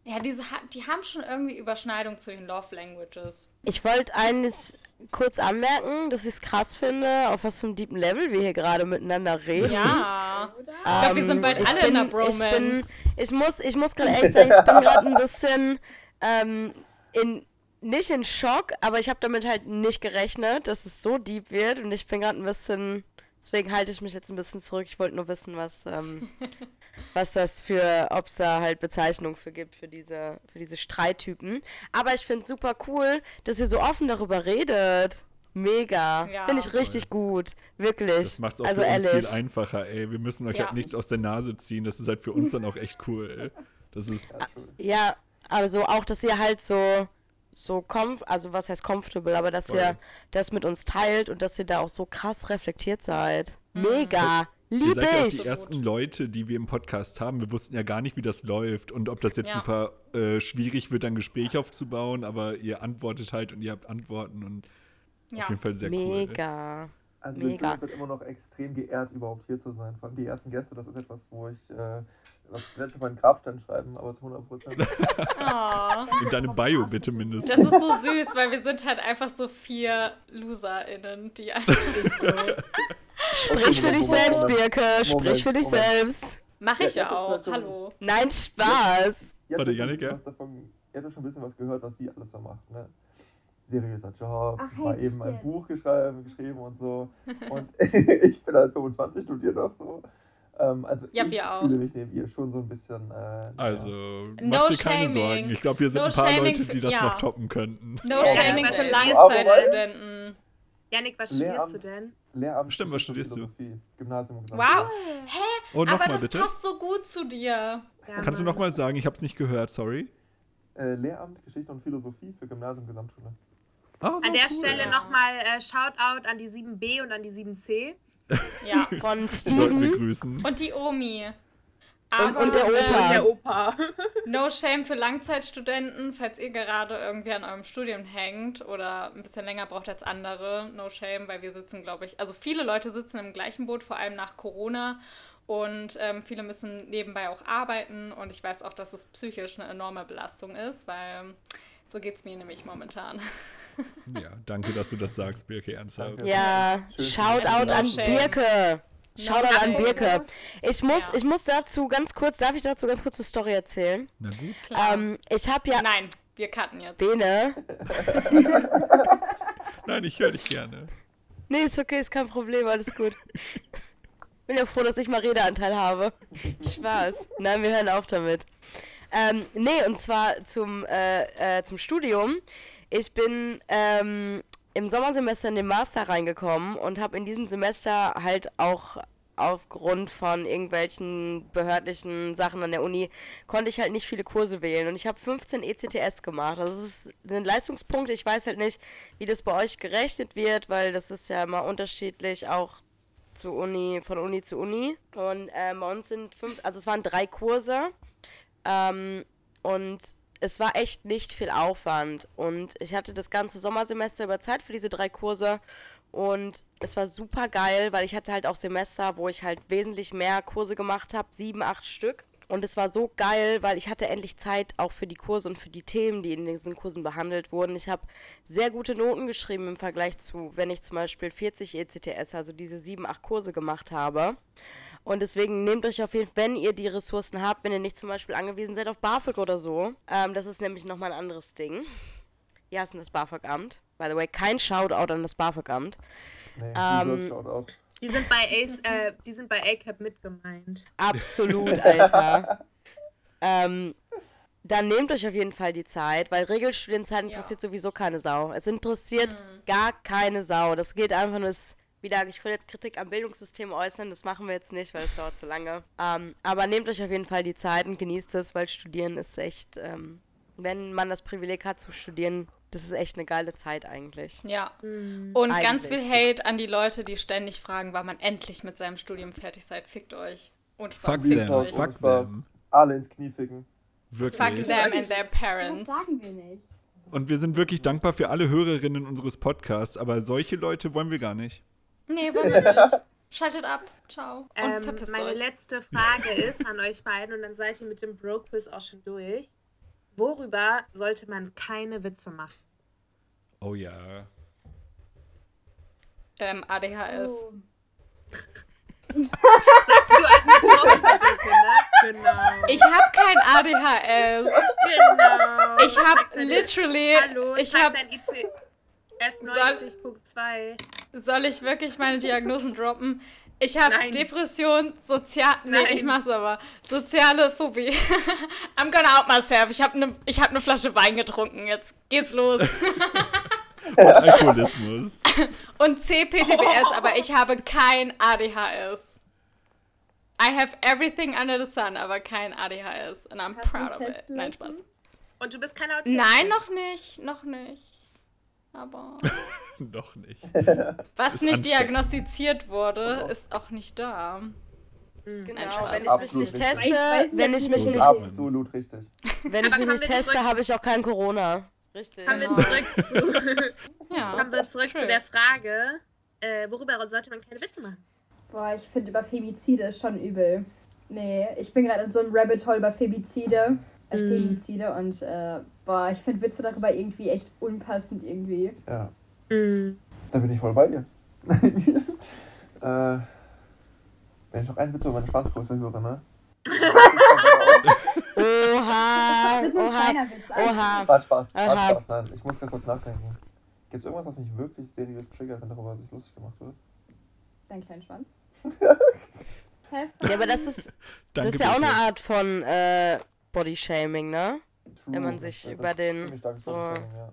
E: Ja, diese, die haben schon irgendwie Überschneidung zu den Love Languages.
C: ich wollte eigentlich kurz anmerken, dass ich es krass finde, auf was für einem deepen Level wir hier gerade miteinander reden.
E: Ja. Ich glaube, wir sind bald
C: Ähm,
E: alle in einer
C: bin- Ich, bin,
E: Bromance.
C: ich muss, ich muss gerade ehrlich sagen, ich bin gerade ein bisschen ähm, in, nicht in Schock, aber ich habe damit halt nicht gerechnet, dass es so deep wird und ich bin gerade ein bisschen, deswegen halte ich mich jetzt ein bisschen zurück. Ich wollte nur wissen, was, ähm, (laughs) was das für, ob es da halt Bezeichnungen für gibt, für diese, für diese Streittypen. Aber ich finde es super cool, dass ihr so offen darüber redet. Mega.
E: Ja.
C: Finde ich richtig gut. Wirklich.
D: Das macht es auch
C: also
D: für uns viel einfacher, ey. Wir müssen euch
E: Ja.
D: halt nichts aus der Nase ziehen. Das ist halt für uns dann auch echt cool. Das ist.
F: Ja, true.
C: Ja, also auch, dass ihr halt so, so comf also was heißt comfortable, aber dass
D: Voll.
C: ihr das mit uns teilt und dass ihr da auch so krass reflektiert seid. Mega.
D: Ihr
C: Lieb
D: seid ja auch die
C: ich.
D: ersten Leute, die wir im Podcast haben. Wir wussten ja gar nicht, wie das läuft und ob das jetzt
E: Ja.
D: super äh, schwierig wird, ein Gespräch aufzubauen, aber ihr antwortet halt und ihr habt Antworten und
E: Ja.
D: auf jeden Fall sehr cool.
C: Mega.
F: Also wir fühlen
C: Mega.
F: uns halt immer noch extrem geehrt, überhaupt hier zu sein. Vor allem die ersten Gäste, das ist etwas, wo ich, äh, das werde ich auf meinen Grabstein schreiben, aber zu 100 Prozent. (laughs)
E: Oh.
D: In deinem Bio bitte mindestens.
E: Das ist so süß, weil wir sind halt einfach so vier LoserInnen, die einfach. (laughs)
C: Sprich für dich selbst, Birke. Sprich für dich
F: Moment.
C: selbst.
E: Mach ich
F: Ja,
E: ja
F: ja,
E: auch. Hallo.
C: Nein, Spaß.
F: Ihr habt
D: Warte,
F: ja schon ein
D: Jannik,
F: bisschen
D: ja?
F: was davon, ihr habt ja schon ein bisschen was gehört, was sie alles so macht, ne? Seriöser Job,
G: Ach,
F: mal
G: echt
F: eben ein? Buch geschrieben, geschrieben und so. (laughs) Und (laughs) ich bin halt 25, studiere noch so. Ähm, also
E: Ja,
F: ich
E: wir auch.
F: fühle mich neben ihr schon so ein bisschen. Äh.
D: Also,
E: No
D: mach dir keine
E: shaming.
D: Sorgen. Ich glaube, wir sind
E: No
D: ein paar Leute, die das
E: ja.
D: noch toppen könnten.
E: No
G: Ja,
E: shaming für Langzeitstudenten.
B: Janik, was studierst du denn?
F: Lehramt.
D: Stimmt, was
F: Geschichte und
D: studierst du?
F: Philosophie, Gymnasium und
E: Wow.
D: Und
E: Aber
D: nochmal
E: das
D: bitte.
E: passt so gut zu dir.
B: Ja,
D: Kannst du nochmal sagen? Ich habe es nicht gehört, sorry.
F: Äh, Lehramt, Geschichte und Philosophie für Gymnasium, Gesamtschule.
D: Ah, so
B: An der
D: cool.
B: Stelle
E: Ja.
B: nochmal äh, Shoutout an die 7b und an die 7c.
E: Ja. (laughs)
C: Von
D: Sollten wir
C: Steven.
D: grüßen.
E: Und die Omi.
C: Und-
E: Aber,
C: und der Opa.
B: Und der Opa. (laughs)
E: No shame für Langzeitstudenten, falls ihr gerade irgendwie an eurem Studium hängt oder ein bisschen länger braucht als andere. No shame, weil wir sitzen, glaube ich, also viele Leute sitzen im gleichen Boot, vor allem nach Corona. Und ähm, viele müssen nebenbei auch arbeiten. Und ich weiß auch, dass es psychisch eine enorme Belastung ist, weil so geht es mir nämlich momentan.
D: Ja, danke, dass du das sagst, Birke, ernsthaft.
C: Ja. Shoutout an. Birke. Shoutout an. Birke. Ich muss,
E: Ja.
C: ich muss dazu ganz kurz, darf ich dazu ganz kurz eine Story erzählen?
D: Na gut.
E: Klar.
C: Ähm, ich habe ja
E: Nein, wir cutten jetzt.
C: Bene. (laughs)
D: Nein, ich höre dich gerne.
C: Nee, ist okay, ist kein Problem, alles gut. (laughs) Bin ja froh, dass ich mal Redeanteil habe. Spaß. Nein, wir hören auf damit. Ähm, nee, und zwar zum, äh, äh, zum Studium. Ich bin ähm, im Sommersemester in den Master reingekommen und habe in diesem Semester halt auch aufgrund von irgendwelchen behördlichen Sachen an der Uni konnte ich halt nicht viele Kurse wählen und ich habe 15 ECTS gemacht. Also es ist ein Leistungspunkt. Ich weiß halt nicht, wie das bei euch gerechnet wird, weil das ist ja immer unterschiedlich auch zu Uni, von Uni zu Uni. Und äh, bei uns sind fünf, also es waren drei Kurse. Ähm, und es war echt nicht viel Aufwand. Und ich hatte das ganze Sommersemester über Zeit für diese drei Kurse. Und es war super geil, weil ich hatte halt auch Semester, wo ich halt wesentlich mehr Kurse gemacht habe, sieben, acht Stück. und es war so geil, weil ich hatte endlich Zeit auch für die Kurse und für die Themen, die in diesen Kursen behandelt wurden. Ich habe sehr gute Noten geschrieben im Vergleich zu, wenn ich zum Beispiel 40 ECTS, also diese sieben, acht Kurse gemacht habe. Und deswegen nehmt euch auf jeden Fall, wenn ihr die Ressourcen habt, wenn ihr nicht zum Beispiel angewiesen seid auf BAföG oder so. Ähm, das ist nämlich nochmal ein anderes Ding. Ja, ist das BAföG-Amt. By the way, kein Shoutout an das BAföG-Amt.
F: Nee,
C: Ähm,
F: Shoutout.
B: Die sind bei Ace, äh, die sind bei ACAP mit gemeint.
C: Absolut, (laughs) Alter. ähm, dann nehmt euch auf jeden Fall die Zeit, weil Regelstudienzeit interessiert sowieso keine Sau. Es interessiert gar keine Sau. Das geht einfach nur, wieder, ich will jetzt Kritik am Bildungssystem äußern, das machen wir jetzt nicht, weil es dauert zu lange. Ähm, aber nehmt euch auf jeden Fall die Zeit und genießt es, weil Studieren ist echt, ähm, wenn man das Privileg hat zu studieren, das ist echt eine geile Zeit eigentlich.
E: Ja.
B: Mhm.
E: Und ganz viel
C: Eigentlich.
E: Hate an die Leute, die ständig fragen, wann man endlich mit seinem Studium fertig seid. Fickt euch. Und
D: Fuck
E: Spaß,
D: them.
E: fickt euch.
D: Fuck
F: Spaß.
D: them.
F: Alle ins Knie ficken.
E: Fuck
D: Wirklich.
E: them and their parents.
G: sagen wir nicht.
D: Und wir sind wirklich dankbar für alle Hörerinnen unseres Podcasts, aber solche Leute wollen wir gar nicht.
E: Nee, wollen wir nicht. (laughs) Schaltet ab. Ciao. Und
B: Ähm,
E: verpisst
B: meine
E: euch.
B: letzte Frage ist an euch beiden und dann seid ihr mit dem Bro-Quiz auch schon durch. Worüber sollte man keine Witze machen?
D: Oh ja.
E: Ähm, ADHS.
G: Oh. (laughs)
B: Sagst du als Betroffene, ne? Genau.
E: Ich habe kein ADHS.
B: genau.
E: Ich habe literally.
B: Hallo,
E: ich habe.
B: dein ICF 90.2.
E: Soll ich wirklich meine Diagnosen droppen? Ich habe. Depression, sozial. Nee,
B: Nein.
E: ich mach's aber. Soziale Phobie. (laughs) I'm gonna out myself. Ich habe eine ich hab ne Flasche Wein getrunken. Jetzt geht's los. (laughs)
D: Alkoholismus. (laughs)
E: Und CPTBS, aber ich habe kein ADHS. I have everything under the sun, aber kein ADHS. And I'm
G: Hast
E: proud of it. Nein? Spaß.
B: Und du bist kein Autist?
E: Nein, noch nicht. Noch nicht. Aber. (laughs)
D: Noch nicht.
E: Was
D: Ist
E: nicht diagnostiziert wurde, ist auch nicht da.
C: Genau, wenn ich mich nicht teste,
G: Ich weiß
C: wenn ich mich nicht.
F: Absolut richtig.
C: wenn ich mich nicht teste, habe ich auch kein Corona. Richtig.
B: Kommen wir
E: Genau.
B: zurück zu, (laughs)
E: Ja.
B: kommen wir zurück zu der Frage, äh, worüber sollte man keine Witze machen?
G: Boah, ich finde über Femizide schon übel. Nee, ich bin gerade in so einem Rabbit Hole über Femizide. Äh,
B: Mm.
G: Femizide und äh, boah, ich finde Witze darüber irgendwie echt unpassend irgendwie.
F: Ja,
B: Mhm.
F: da bin ich voll bei dir. (laughs) äh, wenn ich noch einen Witz über meine Schwanzgröße höre, ne?
C: Oha,
G: Das
C: oha,
G: kleiner Witz.
C: oha.
F: War Spaß, war. Spaß, nein. Ich muss gerade kurz nachdenken. Gibt es irgendwas, was mich wirklich seriös triggert, wenn darüber sich lustig gemacht wird?
G: Dein kleinen Schwanz. (laughs)
C: Ja, aber das ist, das ist ja auch eine. Art von äh, Bodyshaming, ne?
F: True,
C: Wenn man sich
F: das
C: über den so-
F: ja.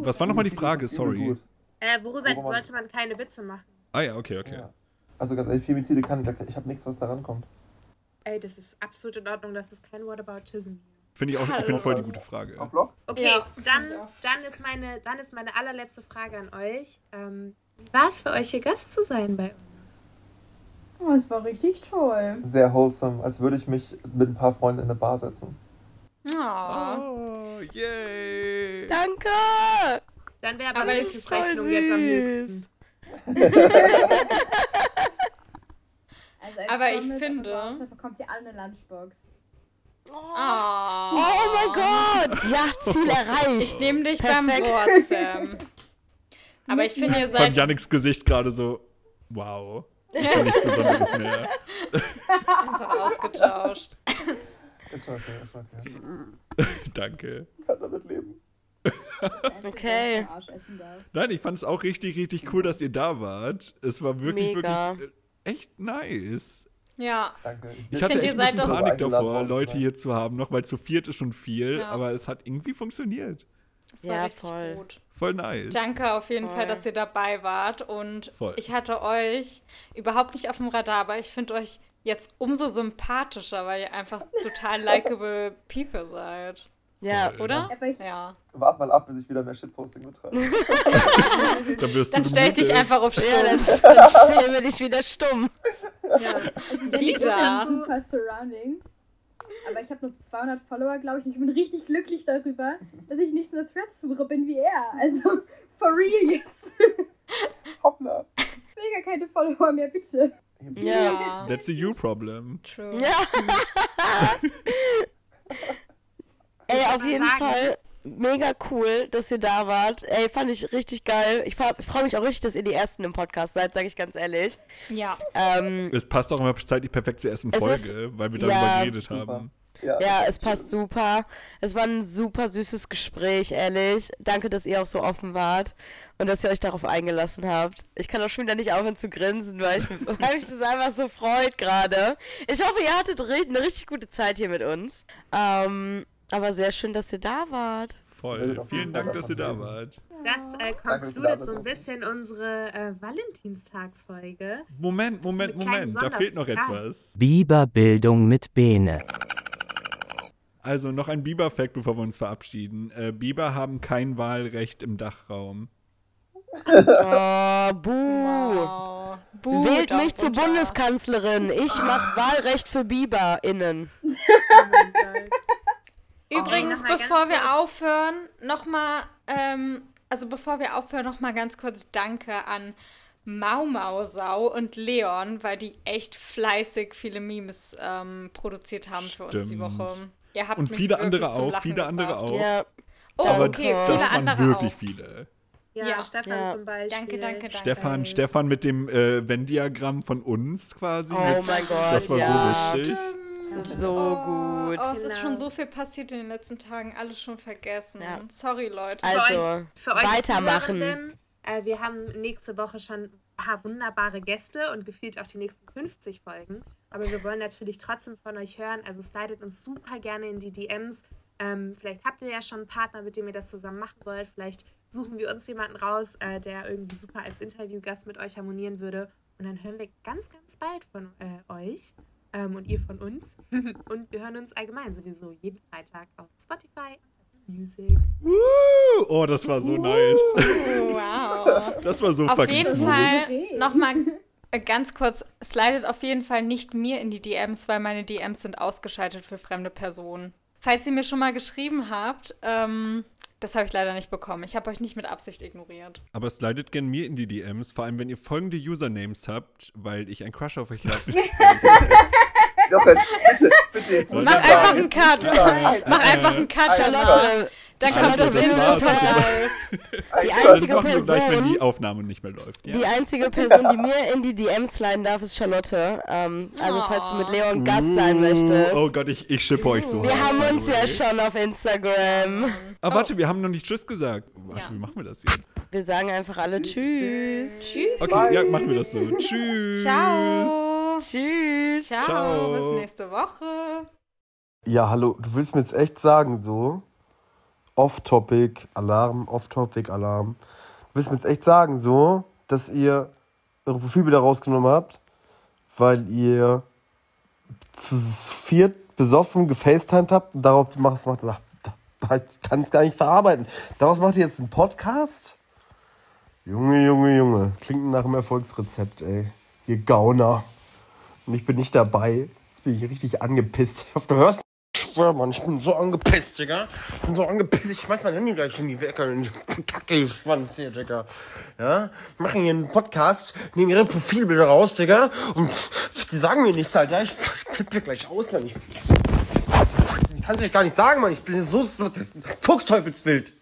D: Was war nochmal die Frage? Sorry.
B: Äh, worüber
F: Worüber
B: sollte man keine Witze machen?
D: Ah ja, okay, okay.
F: Ja. Also ganz ehrlich, Femizide kann, ich habe nichts, was da rankommt.
B: Ey, das ist absolut in Ordnung, das ist kein Whataboutism.
D: Finde ich auch, ich finde voll die gute Frage.
F: Auf Lock?
B: Okay,
E: Ja,
B: dann,
E: ich
B: dann, ist meine, dann ist meine allerletzte Frage an euch. Ähm, war es für euch, hier Gast zu sein bei uns?
G: Oh, es war richtig toll.
F: Sehr wholesome, als würde ich mich mit ein paar Freunden in eine Bar setzen.
D: Oh, yay!
C: Danke!
B: Dann wäre aber
E: Aber
B: die
E: es
C: ist voll
B: Rechnung jetzt am
C: süß.
B: höchsten. (laughs)
G: Also als
E: Aber ich finde-
G: bekommt ihr alle eine Lunchbox.
E: Aw.
C: Oh mein Gott! Ja, Ziel (laughs) erreicht.
E: Ich nehme dich beim
C: Perfekt.
E: Wort, Sam. Aber ich finde, ihr
D: Von
E: seid
D: Janiks Gesicht gerade so, wow. Ich bin nichts Besonderes mehr. (laughs)
E: einfach ausgetauscht.
F: Ist okay, ist okay. (laughs)
D: Danke.
F: Kann damit leben.
C: Okay.
G: Arsch essen darf.
D: Nein, ich fand es auch richtig, richtig cool, dass ihr da wart. Es war wirklich,
C: Mega.
D: wirklich äh, echt nice.
E: Ja,
F: Danke.
D: Ich,
E: Ich
D: hatte echt
E: ihr
D: ein
E: seid
D: bisschen
E: doch-
D: Panik davor, Leute hier zu haben, noch weil zu viert ist schon viel,
E: Ja.
D: aber es hat irgendwie funktioniert.
E: das war
C: Ja,
E: richtig
C: voll.
E: gut.
D: Voll nice.
E: Danke auf jeden
C: Voll.
E: Fall, dass ihr dabei wart. Und
D: Voll.
E: ich hatte euch überhaupt nicht auf dem Radar, aber ich finde euch jetzt umso sympathischer, weil ihr einfach total likable people seid.
C: Ja.
E: Oder?
G: Aber ich,
E: Ja.
F: Wart mal ab, bis ich wieder mehr Shitposting betreibe. (laughs)
D: Dann wirst
E: Dann
D: du
E: stell ich dich einfach auf
C: ja
E: Stumm.
C: dann, dann (laughs) stellen wir dich wieder stumm.
B: Ja.
G: also
B: dazu-
G: super surrounding. Aber ich habe nur 200 Follower, glaube ich. Und ich bin richtig glücklich darüber, dass ich nicht so eine Thread-Suche bin wie er. Also, for real jetzt.
F: Hoppla.
G: Ich will gar keine Follower mehr, bitte.
C: Ja.
D: That's a you problem.
E: True.
C: Ja. (laughs) Ey, auf jeden
B: sagen-
C: Fall mega cool, dass ihr da wart. Ey, fand ich richtig geil. Ich, freue mich auch richtig, dass ihr die Ersten im Podcast seid, sage ich ganz ehrlich.
E: Ja.
C: Ähm,
D: Es passt auch immer zeitlich perfekt zur ersten Folge, weil wir darüber
C: ja,
D: geredet
F: super.
D: haben.
C: Ja, es passt super. Es war ein super süßes Gespräch, ehrlich. Danke, dass ihr auch so offen wart und dass ihr euch darauf eingelassen habt. Ich kann auch schon wieder nicht aufhören zu grinsen, weil, ich, (laughs) weil mich das einfach so freut gerade. Ich hoffe, ihr hattet eine richtig gute Zeit hier mit uns. Ähm, aber sehr schön, dass ihr da wart.
D: Voll. Vielen Dank, dass ihr da wart.
B: Das äh, konkludiert so ein bisschen unsere äh, Valentinstagsfolge.
D: Moment, Moment, Moment. Da fehlt noch
B: Ja.
D: etwas.
A: Biberbildung mit Bene.
D: Also noch ein Biber-Fact, bevor wir uns verabschieden. Äh, Biber haben kein Wahlrecht im Dachraum.
C: Oh, buh.
E: Wow. Buh,
C: Wählt mich zur. Bundeskanzlerin. Ich mach Wahlrecht für BieberInnen. (laughs)
B: Oh mein Gott.
E: Übrigens,
B: ganz
E: bevor wir
B: kurz.
E: aufhören, nochmal, ähm, also bevor wir aufhören, nochmal ganz kurz Danke an Mau Mau Sau und Leon, weil die echt fleißig viele Memes ähm, produziert haben für uns die. Woche. Ihr habt
D: Und
E: mich
D: viele andere auch, viele andere
E: gebracht.
D: auch.
C: Ja,
E: Oh,
C: Aber
E: okay,
C: das
E: viele
D: das waren
E: andere
D: wirklich
E: auch.
D: viele.
B: Ja,
E: Ja.
B: Stefan
C: Ja.
B: zum Beispiel.
E: Danke, danke, danke.
D: Stefan. Stefan mit dem äh, Venn-Diagramm von uns quasi.
C: Oh
D: Das-
C: mein Gott,
D: Das war
C: ja.
D: so lustig.
C: das ist so
E: Oh,
C: gut.
E: Oh, es ist
B: Genau.
E: schon so viel passiert in den letzten Tagen, alles schon vergessen.
C: Ja.
E: Sorry, Leute.
C: Also,
B: für euch, für euch
C: weitermachen.
B: Äh, wir haben nächste Woche schon paar wunderbare Gäste und gefühlt auch die nächsten 50 Folgen. Aber wir wollen natürlich trotzdem von euch hören. Also slidet uns super gerne in die DMs. Ähm, vielleicht habt ihr ja schon einen Partner, mit dem ihr das zusammen machen wollt. Vielleicht suchen wir uns jemanden raus, äh, der irgendwie super als Interviewgast mit euch harmonieren würde. Und dann hören wir ganz, ganz bald von äh, euch ähm, und ihr von uns. (laughs) und wir hören uns allgemein sowieso jeden Freitag auf Spotify Music.
D: Woo! Oh, das war so nice.
E: Wow. (laughs)
D: Das war so
E: Auf
D: fucking
E: jeden
D: smooth.
E: Fall nochmal ganz kurz, slidet auf jeden Fall nicht mir in die DMs, weil meine DMs sind ausgeschaltet für fremde Personen. Falls ihr mir schon mal geschrieben habt, ähm, das habe ich leider nicht bekommen. Ich habe euch nicht mit Absicht ignoriert.
D: Aber slidet gern mir in die DMs, vor allem wenn ihr folgende Usernames habt, weil ich einen Crush auf euch habe. (laughs) (laughs)
F: Jetzt, bitte, bitte, jetzt muss
D: Mach
F: ich
E: einfach einen Cut. Mach einfach einen Cut, Charlotte. Dann kommt das
F: ein
C: Die einzige
D: wir gleich, wenn
C: Person-
D: die Aufnahme nicht mehr läuft. Ja.
C: Die einzige Person, die mir in die DMs sliden darf, ist Charlotte. Ähm, also, falls du mit Leon Gast sein möchtest.
D: Oh Gott, ich, ich schippe euch so.
C: Wir
D: hart,
C: haben uns ja schon auf Instagram.
D: Aber warte, wir haben noch nicht Tschüss gesagt. Warte,
E: Ja.
D: wie machen wir das jetzt?
C: Wir sagen einfach alle Tschüss.
E: Tschüss.
D: Okay, ja, machen wir das so. Tschüss.
E: Ciao.
C: Tschüss.
E: Ciao.
D: Ciao.
E: Bis nächste Woche.
H: Ja, hallo, du willst mir jetzt echt sagen, so, off-topic, Alarm, off-topic, Alarm. Du willst mir jetzt echt sagen, so, dass ihr eure Profilbilder rausgenommen habt, weil ihr zu viert besoffen gefacetimed habt und darauf macht, macht, ich kann es gar nicht verarbeiten. Daraus macht ihr jetzt einen Podcast? Junge, Junge, Junge. Klingt nach einem Erfolgsrezept, ey. Ihr Gauner. Und ich bin nicht dabei. Jetzt bin ich richtig angepisst. Ich hoffe, du hörst. Ich schwör, Mann, ich bin so angepisst, Digga. Ich bin so angepisst. Ich schmeiß mein Handy gleich in die Wecker. Kacke, Schwanz hier, Digga. Ja? Ich mache hier einen Podcast, nehme ihre Profilbilder raus, Digga. Und die sagen mir nichts, Alter. Ich flippe gleich aus, Mann. Ich, ich kann es euch gar nicht sagen, Mann. Ich bin so, so Fuchsteufelswild.